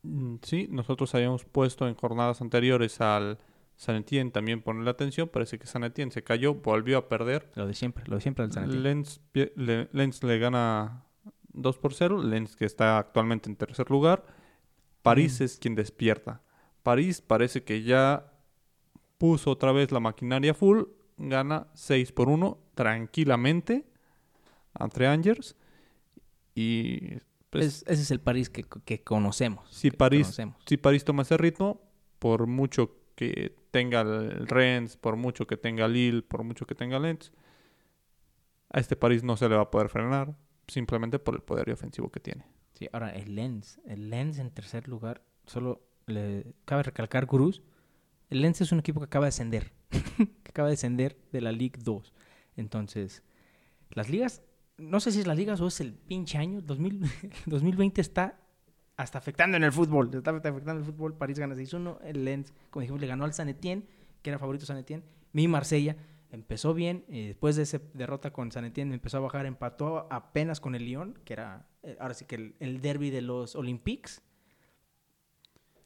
Mm, Sí, nosotros habíamos puesto en jornadas anteriores al San Etienne también ponerle atención. Parece que San Etienne se cayó, volvió a perder. Lo de siempre, lo de siempre del San Etienne. Lens, pie- le, Lens le gana 2 por 0. Lens que está actualmente en tercer lugar. París Mm. es quien despierta. París parece que ya puso otra vez la maquinaria full. Gana 6 por 1 tranquilamente entre Angers. Y pues, Es- ese es el París que, que conocemos. si que París conocemos. si París toma ese ritmo, por mucho que tenga el Rennes, por mucho que tenga Lille, por mucho que tenga Lens, a este París no se le va a poder frenar simplemente por el poder ofensivo que tiene. Sí, ahora el Lens, el Lens en tercer lugar, solo le cabe recalcar Cruz. El Lens es un equipo que acaba de descender, que acaba de descender de la Ligue 2. Entonces, las ligas, no sé si es las ligas o es el pinche año, 2000, 2020 está hasta afectando en el fútbol, está afectando el fútbol, París gana 6-1, el Lens, como dijimos, le ganó al San Etienne, que era favorito San Etienne, mi Marsella, empezó bien, eh, después de esa derrota con San Etienne empezó a bajar, empató apenas con el Lyon, que era eh, ahora sí que el, el derby de los Olympiques.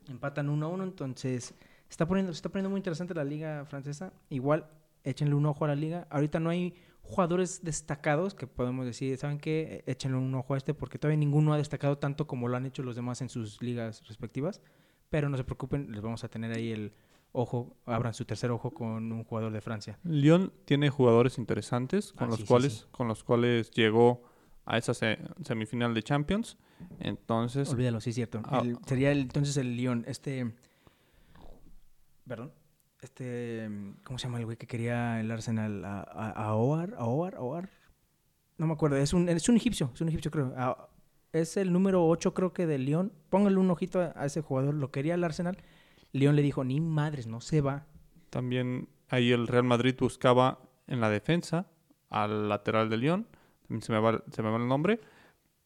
Empatan 1 a 1, entonces está poniendo, se está poniendo muy interesante la liga francesa. Igual, échenle un ojo a la liga. Ahorita no hay jugadores destacados que podemos decir, ¿saben qué? Échenle un ojo a este porque todavía ninguno ha destacado tanto como lo han hecho los demás en sus ligas respectivas. Pero no se preocupen, les vamos a tener ahí el ojo, abran su tercer ojo con un jugador de Francia. Lyon tiene jugadores interesantes con Ah, los sí, sí, cuales sí. con los cuales llegó a esa se- semifinal de Champions. Entonces, Olvídalo, sí es cierto. Ah. El- sería el- entonces el Lyon, este... Perdón. Este... ¿Cómo se llama el güey que quería el Arsenal? A, a, a Oar, a Oar, Oar. No me acuerdo. Es un, es un egipcio, es un egipcio creo. Es el número 8 creo que del Lyon. Póngale un ojito a, ese jugador. Lo quería el Arsenal. Lyon le dijo, ni madres, no se va. También ahí el Real Madrid buscaba en la defensa al lateral de Lyon. También se me va, se me va el nombre.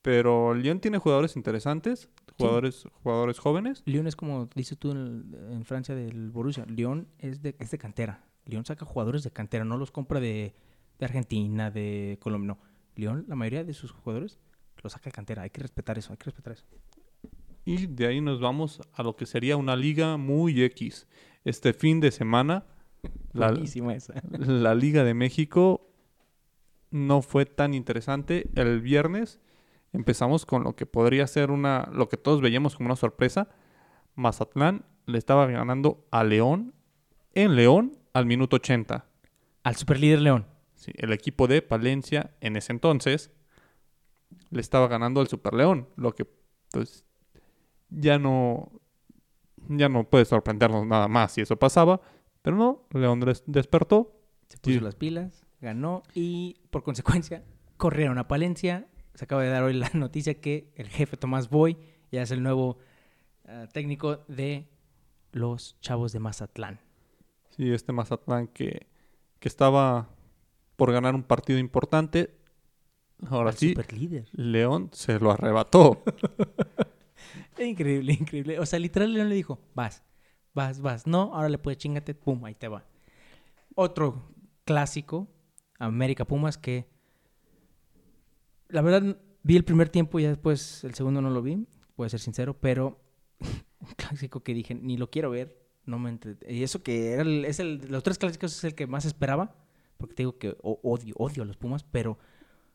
Pero Lyon tiene jugadores interesantes, jugadores, jugadores jóvenes. Lyon es como dices tú en, Francia del Borussia. Lyon es de, es de cantera. Lyon saca jugadores de cantera, no los compra de, de Argentina, de Colombia. No. Lyon, la mayoría de sus jugadores los saca de cantera. Hay que respetar eso, hay que respetar eso. Y de ahí nos vamos a lo que sería una liga muy X. Este fin de semana, la, esa. la Liga de México no fue tan interesante. El viernes empezamos con lo que podría ser una, lo que todos veíamos como una sorpresa. Mazatlán le estaba ganando a León en León al minuto 80. Al superlíder León. Sí, el equipo de Palencia en ese entonces le estaba ganando al Super León, lo que pues ya no ya no puede sorprendernos nada más si eso pasaba, pero no, León des- despertó. Se puso Sí. las pilas, ganó y por consecuencia corrieron a Palencia, se acaba de dar hoy la noticia que el jefe Tomás Boy ya es el nuevo eh, técnico de los Chavos de Mazatlán. Sí, este Mazatlán que, que estaba por ganar un partido importante. Ahora sí, superlíder. León se lo arrebató. Increíble, increíble. O sea, literal León le dijo, vas, vas, vas. No, ahora le puedes chingate, pum, ahí te va. Otro clásico, América Pumas, que la verdad vi el primer tiempo y ya después el segundo no lo vi, puedo ser sincero, pero un clásico que dije, ni lo quiero ver, no me Y eso que era el, es el, los tres clásicos es el que más esperaba, porque te digo que odio, odio a los Pumas, pero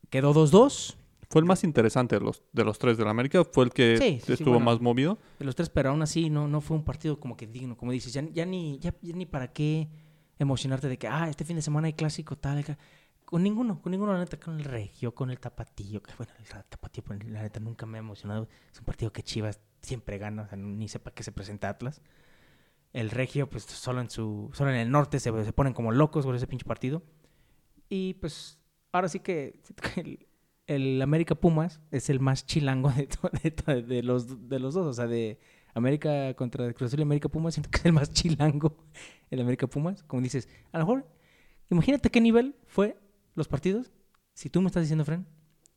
quedó 2-2. Fue el más interesante de los, de los tres de la América. Fue el que Sí, sí, sí, estuvo bueno. más movido. de los tres, pero aún así no, no fue un partido como que digno, como dices, ya, ya ni, ya, ya ni para qué emocionarte de que, ah, este fin de semana hay clásico, tal, acá". Con ninguno, con ninguno, la neta, con el Regio, con el Tapatillo, que bueno, el pues, la neta, nunca me ha emocionado, es un partido que Chivas siempre gana, o sea, ni sepa qué se presenta Atlas. El Regio, pues, solo en su, solo en el norte se, se ponen como locos por ese pinche partido. Y, pues, ahora sí que el, América Pumas es el más chilango de, to- de los, de los dos. O sea, de América contra Cruz Azul y América Pumas, siento que es el más chilango el América Pumas. Como dices, a lo mejor, imagínate qué nivel fue los partidos. Si tú me estás diciendo, Fran,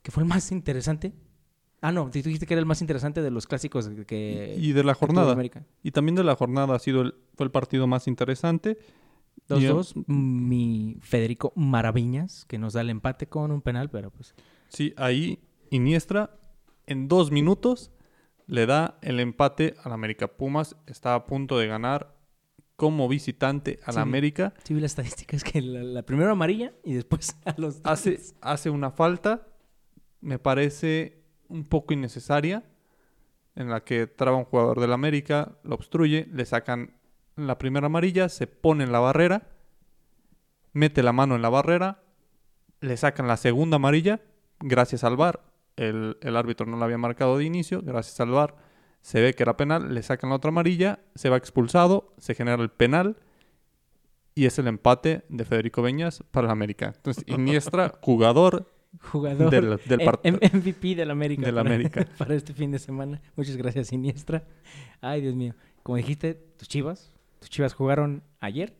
que fue el más interesante. Ah, no, tú dijiste que era el más interesante de los clásicos que. y de la jornada. América. Y también de la jornada ha sido el, fue el partido más interesante. Y, eh, 2-2, mi Federico Maraviñas, que nos da el empate con un penal, pero pues. Sí, ahí Iniestra en dos minutos le da el empate al América. Pumas está a punto de ganar como visitante al Sí. América. Sí, vi la estadística, es que la, la primera amarilla y después a los. Hace, hace una falta, me parece un poco innecesaria, en la que traba un jugador del América, lo obstruye, le sacan la primera amarilla, se pone en la barrera, mete la mano en la barrera, le sacan la segunda amarilla, gracias al VAR, el, el árbitro no la había marcado de inicio, gracias al VAR se ve que era penal, le sacan la otra amarilla, se va expulsado, se genera el penal y es el empate de Federico Beñas para el América. Entonces, Iniestra, jugador jugador del, del partido. MVP del América. Del para, América. para este fin de semana. Muchas gracias, Siniestra. Ay, Dios mío. Como dijiste, tus chivas. Tus chivas jugaron ayer.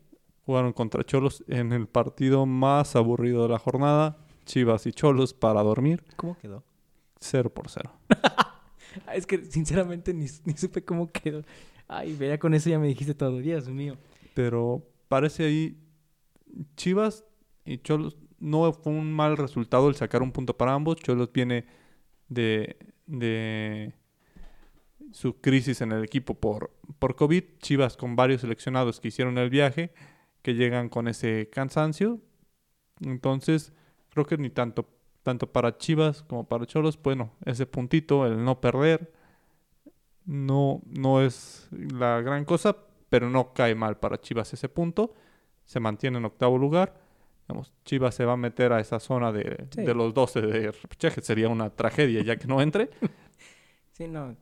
Jugaron contra Cholos en el partido más aburrido de la jornada. Chivas y Cholos para dormir, ¿Cómo quedó? 0 por 0. Es que sinceramente ni, ni supe cómo quedó. Ay, vea, con eso ya me dijiste todo. Dios mío. Pero parece ahí Chivas y Cholos no fue un mal resultado el sacar un punto para ambos. Cholos viene de, de su crisis en el equipo por, por COVID. Chivas con varios seleccionados que hicieron el viaje, que llegan con ese cansancio. Entonces, creo que ni tanto, tanto para Chivas como para Cholos, bueno, ese puntito, el no perder, no, no es la gran cosa, pero no cae mal para Chivas ese punto. Se mantiene en octavo lugar. Digamos, Chivas se va a meter a esa zona de, Sí. de los 12 de repechaje. Sería una tragedia ya que no entre. Sí, no.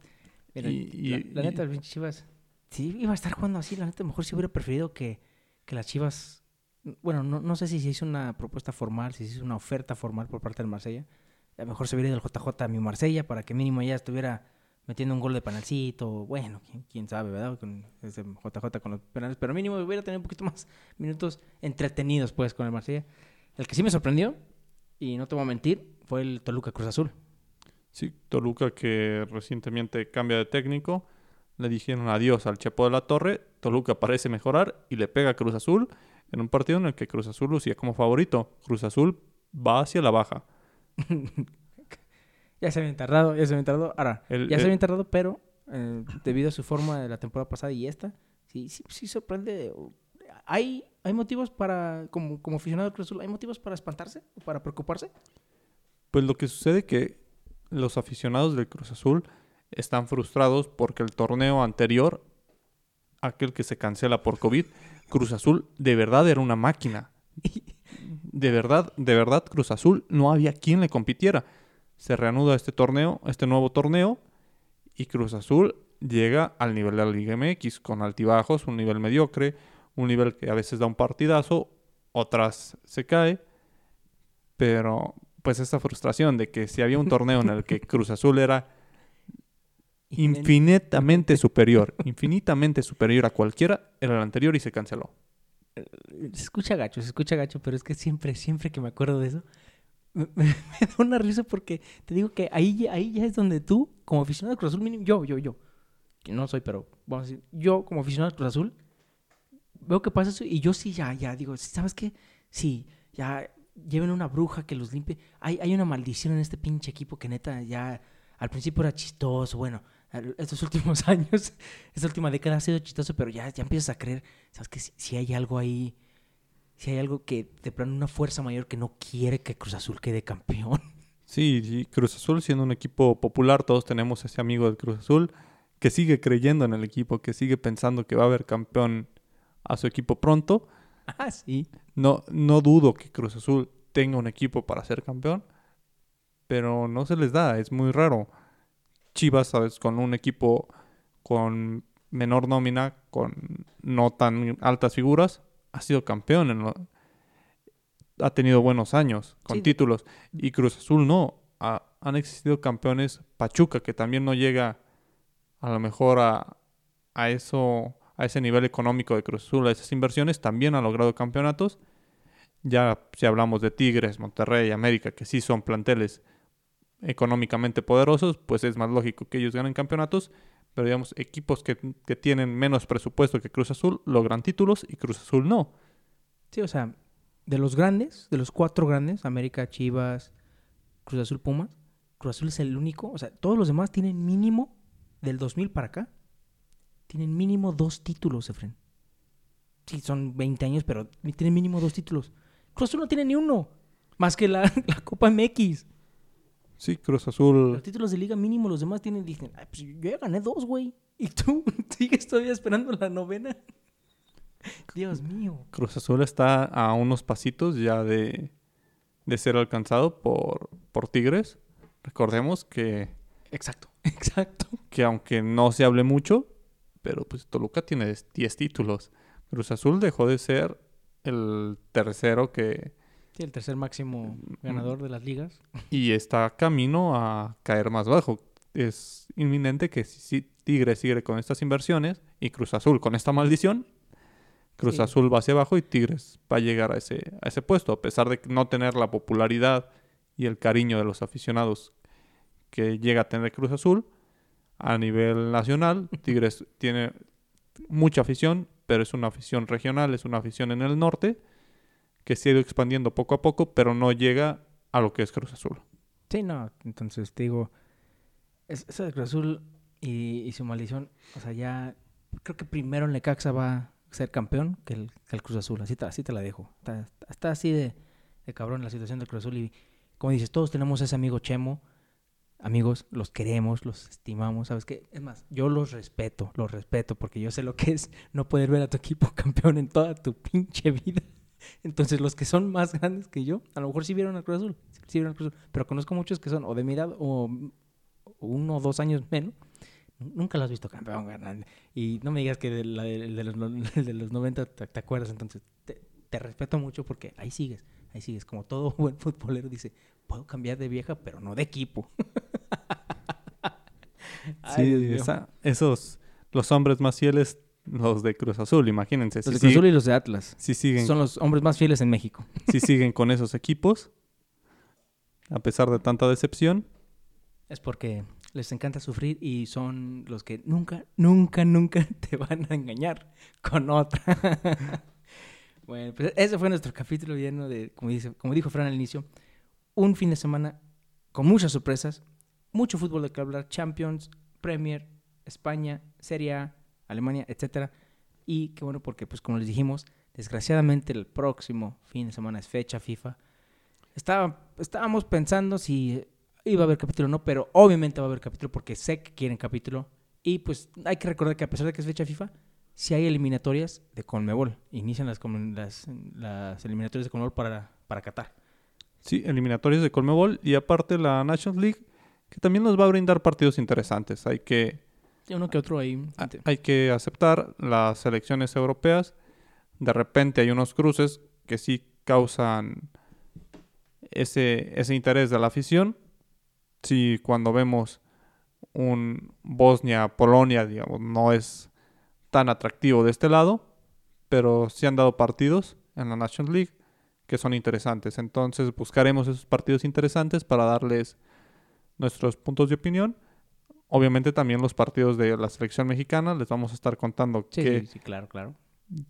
Mira, Y- y- la, la y- neta, pinche Chivas. Sí, iba a estar jugando así. La neta, mejor si hubiera preferido que, que las Chivas. Bueno, no, no sé si se hizo una propuesta formal, si se hizo una oferta formal por parte del Marsella. A lo mejor se hubiera ido el JJ a mi Marsella para que mínimo ya estuviera metiendo un gol de penalcito. Bueno, quién, quién sabe, ¿verdad? Con ese JJ con los penales. Pero mínimo hubiera tenido un poquito más minutos entretenidos, pues, con el Marsella. El que sí me sorprendió, y no te voy a mentir, fue el Toluca Cruz Azul. Sí, Toluca que recientemente cambia de técnico. Le dijeron adiós al Chepo de la Torre. Toluca parece mejorar y le pega Cruz Azul en un partido en el que Cruz Azul lucía como favorito. Cruz Azul va hacia la baja. Ya se habían tardado, ya se habían tardado. Ahora, El- ya se habían tardado, pero eh, debido a su forma de la temporada pasada y esta, sí, sí, sí sorprende. ¿Hay, hay motivos para, como, como aficionado Cruz Azul, hay motivos para espantarse o para preocuparse? Pues lo que sucede que los aficionados del Cruz Azul están frustrados porque el torneo anterior, aquel que se cancela por COVID, Cruz Azul de verdad era una máquina. De verdad, de verdad, Cruz Azul no había quien le compitiera. Se reanuda este torneo, este nuevo torneo, y Cruz Azul llega al nivel de la Liga MX, con altibajos, un nivel mediocre, un nivel que a veces da un partidazo, otras se cae, pero pues esa frustración de que si había un torneo en el que Cruz Azul era infinitamente superior, infinitamente superior a cualquiera, era el anterior y se canceló. Se escucha gacho, se escucha gacho, pero es que siempre, siempre que me acuerdo de eso, me, me- me da una risa porque te digo que ahí, ahí ya es donde tú, como aficionado de Cruz Azul, mínimo, yo, yo, yo, que no soy, pero vamos a decir, yo como aficionado de Cruz Azul, veo que pasa eso y yo sí ya, ya digo, ¿sabes qué? Sí, ya lleven una bruja que los limpie. Hay, hay una maldición en este pinche equipo que neta ya al principio era chistoso, bueno, estos últimos años, esta última década ha sido chistoso, pero ya, ya empiezas a creer, ¿sabes? Si, si hay algo ahí, si hay algo que de plano una fuerza mayor que no quiere que Cruz Azul quede campeón. Sí, sí, Cruz Azul siendo un equipo popular, todos tenemos ese amigo del Cruz Azul que sigue creyendo en el equipo, que sigue pensando que va a haber campeón a su equipo pronto. ah, sí. No, no dudo que Cruz Azul tenga un equipo para ser campeón, pero no se les da, es muy raro. Chivas, sabes, con un equipo con menor nómina, con no tan altas figuras, ha sido campeón, en lo- ha tenido buenos años con Sí. títulos. Y Cruz Azul no, Ha- han existido campeones Pachuca, que también no llega a lo mejor a, a eso, a ese nivel económico de Cruz Azul, a esas inversiones, también ha logrado campeonatos. Ya si hablamos de Tigres, Monterrey, América, que sí son planteles económicamente poderosos, pues es más lógico que ellos ganen campeonatos. Pero digamos, equipos que, que tienen menos presupuesto que Cruz Azul logran títulos y Cruz Azul no. Sí, o sea, de los grandes, de los cuatro grandes, América, Chivas, Cruz Azul, Pumas, Cruz Azul es el único, o sea, todos los demás tienen mínimo, del 2000 para acá, tienen mínimo dos títulos, Efren. Sí, son 20 años, pero tienen mínimo dos títulos. Cruz Azul no tiene ni uno, más que la, la Copa MX. Sí, Cruz Azul. Los títulos de liga mínimo, los demás tienen, dicen, "Ay, pues yo ya gané dos, güey. Y tú sigues todavía esperando la novena. Dios mío. Cruz Azul está a unos pasitos ya de, de ser alcanzado por, por Tigres. Recordemos que, Exacto, exacto. que aunque no se hable mucho, pero pues Toluca tiene 10 títulos. Cruz Azul dejó de ser el tercero que Sí, el tercer máximo ganador de las ligas. y está camino a caer más bajo. Es inminente que si, Tigres sigue con estas inversiones y Cruz Azul con esta maldición, Cruz Sí. Azul va hacia abajo y Tigres va a llegar a ese, a ese puesto, a pesar de no tener la popularidad y el cariño de los aficionados que llega a tener Cruz Azul. A nivel nacional, Tigres tiene mucha afición, pero es una afición regional, es una afición en el norte que se ha ido expandiendo poco a poco, pero no llega a lo que es Cruz Azul. Sí, no, entonces te digo, es- eso de Cruz Azul y, y su maldición, o sea, ya creo que primero el Necaxa va a ser campeón que el, Cruz Azul, así te, así te la dejo. Está, está así de, de cabrón la situación del Cruz Azul y como dices, todos tenemos ese amigo Chemo, amigos, los queremos, los estimamos, ¿sabes qué? Es más, yo los respeto, los respeto porque yo sé lo que es no poder ver a tu equipo campeón en toda tu pinche vida. Entonces, los que son más grandes que yo, a lo mejor sí vieron al Cruz Azul, sí vieron al Cruz Azul, pero conozco muchos que son o de mi edad o uno o dos años menos. Nunca lo has visto campeón, carnal. Y no me digas que de, la- el de, los, de los 90 te, te acuerdas, entonces te, te respeto mucho porque ahí sigues, ahí sigues. Como todo buen futbolero dice, puedo cambiar de vieja, pero no de equipo. Ay, Sí, esa- esos, los hombres más fieles, los de Cruz Azul, imagínense. Los Si, de Cruz Azul y los de Atlas si siguen, son los hombres más fieles en México. si siguen con esos equipos, a pesar de tanta decepción, Es porque les encanta sufrir y son los que nunca, nunca, nunca te van a engañar con otra. bueno, pues ese fue nuestro capítulo lleno de, como, dice, como dijo Fran al inicio, un fin de semana con muchas sorpresas, mucho fútbol de que hablar, Champions, Premier, España, Serie A, Alemania, etcétera. Y qué bueno porque, pues como les dijimos, desgraciadamente el próximo fin de semana es fecha FIFA. Estaba, estábamos pensando si iba a haber capítulo o no, pero obviamente va a haber capítulo porque sé que quieren capítulo. Y pues hay que recordar que a pesar de que es fecha FIFA, si hay eliminatorias de Conmebol. Inician las, eliminatorias de Conmebol para, para Qatar. sí, eliminatorios de Colmebol y aparte la Nations League, que también nos va a brindar partidos interesantes. Hay que, uno que otro ahí. a- hay que aceptar las selecciones europeas. De repente hay unos cruces que sí causan ese, ese interés de la afición. Si cuando vemos un Bosnia-Polonia, digamos, no es tan atractivo de este lado, pero sí han dado partidos en la National League que son interesantes. Entonces buscaremos esos partidos interesantes para darles nuestros puntos de opinión. Obviamente también los partidos de la selección mexicana, les vamos a estar contando Sí, qué, sí, sí, claro, claro.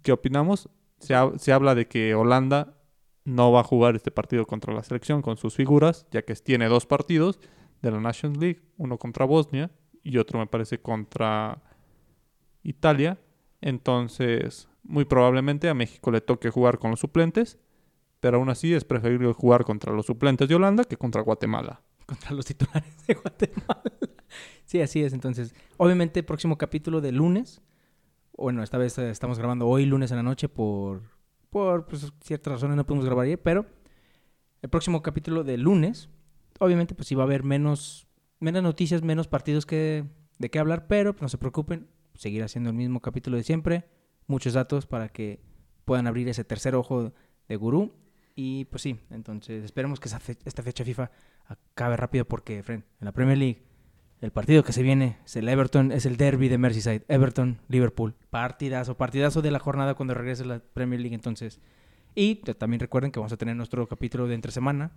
qué opinamos. Se, ha- se habla de que Holanda no va a jugar este partido contra la selección con sus figuras, ya que tiene dos partidos de la Nations League, uno contra Bosnia y otro me parece contra Italia. Entonces, muy probablemente a México le toque jugar con los suplentes, pero aún así es preferible jugar contra los suplentes de Holanda que contra Guatemala. Contra los titulares de Guatemala. Sí, así es. Entonces, obviamente, próximo capítulo de lunes. Bueno, esta vez eh, estamos grabando hoy lunes en la noche por, por pues, ciertas razones no pudimos grabar ayer, pero el próximo capítulo de lunes, obviamente, pues sí va a haber menos, menos noticias, menos partidos que, de qué hablar, pero pues, no se preocupen, seguirá siendo el mismo capítulo de siempre, muchos datos para que puedan abrir ese tercer ojo de gurú. Y pues sí, entonces esperemos que esta fecha FIFA acabe rápido porque, Fren, en la Premier League, el partido que se viene es el Everton, es el derby de Merseyside. Everton, Liverpool. Partidazo, partidazo de la jornada cuando regrese la Premier League. Entonces, y también recuerden que vamos a tener nuestro capítulo de entre semana.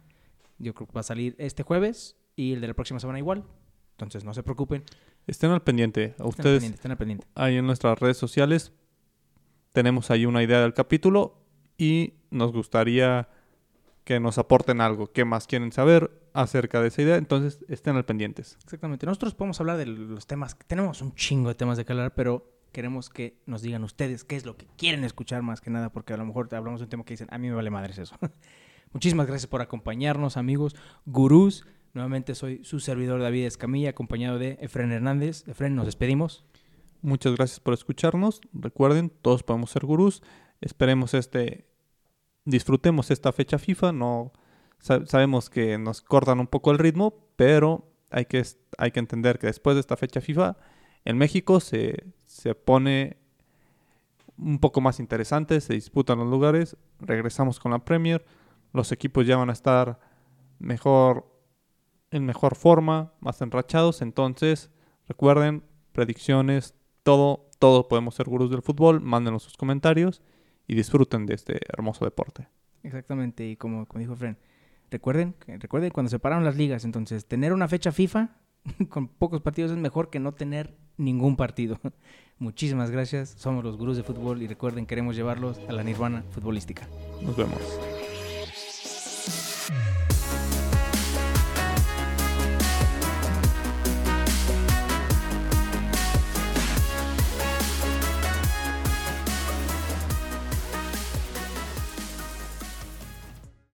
Yo creo que va a salir este jueves y el de la próxima semana igual. Entonces, no se preocupen. Estén al pendiente. A Estén al ustedes pendiente, estén al pendiente. ahí en nuestras redes sociales tenemos ahí una idea del capítulo y nos gustaría que nos aporten algo. ¿Qué más quieren saber acerca de esa idea? Entonces estén al pendientes. Exactamente. Nosotros podemos hablar de los temas. Tenemos un chingo de temas de que hablar, pero queremos que nos digan ustedes qué es lo que quieren escuchar más que nada, porque a lo mejor hablamos de un tema que dicen, a mí me vale madres eso. Muchísimas gracias por acompañarnos, amigos, gurús. Nuevamente soy su servidor David Escamilla, acompañado de Efren Hernández. Efren, nos despedimos. Muchas gracias por escucharnos. Recuerden, todos podemos ser gurús. Esperemos este disfrutemos esta fecha FIFA. No sa- sabemos que nos cortan un poco el ritmo, pero hay que, hay que entender que después de esta fecha FIFA, en México se, se pone un poco más interesante, se disputan los lugares, regresamos con la Premier, los equipos ya van a estar mejor en mejor forma, más enrachados, entonces recuerden predicciones, todo, todo podemos ser gurús del fútbol, mándenos sus comentarios y disfruten de este hermoso deporte. Exactamente, y como, como dijo Efren, recuerden, recuerden cuando se pararon las ligas, entonces tener una fecha FIFA con pocos partidos es mejor que no tener ningún partido. Muchísimas gracias, somos los gurús de fútbol y recuerden, queremos llevarlos a la nirvana futbolística. Nos vemos.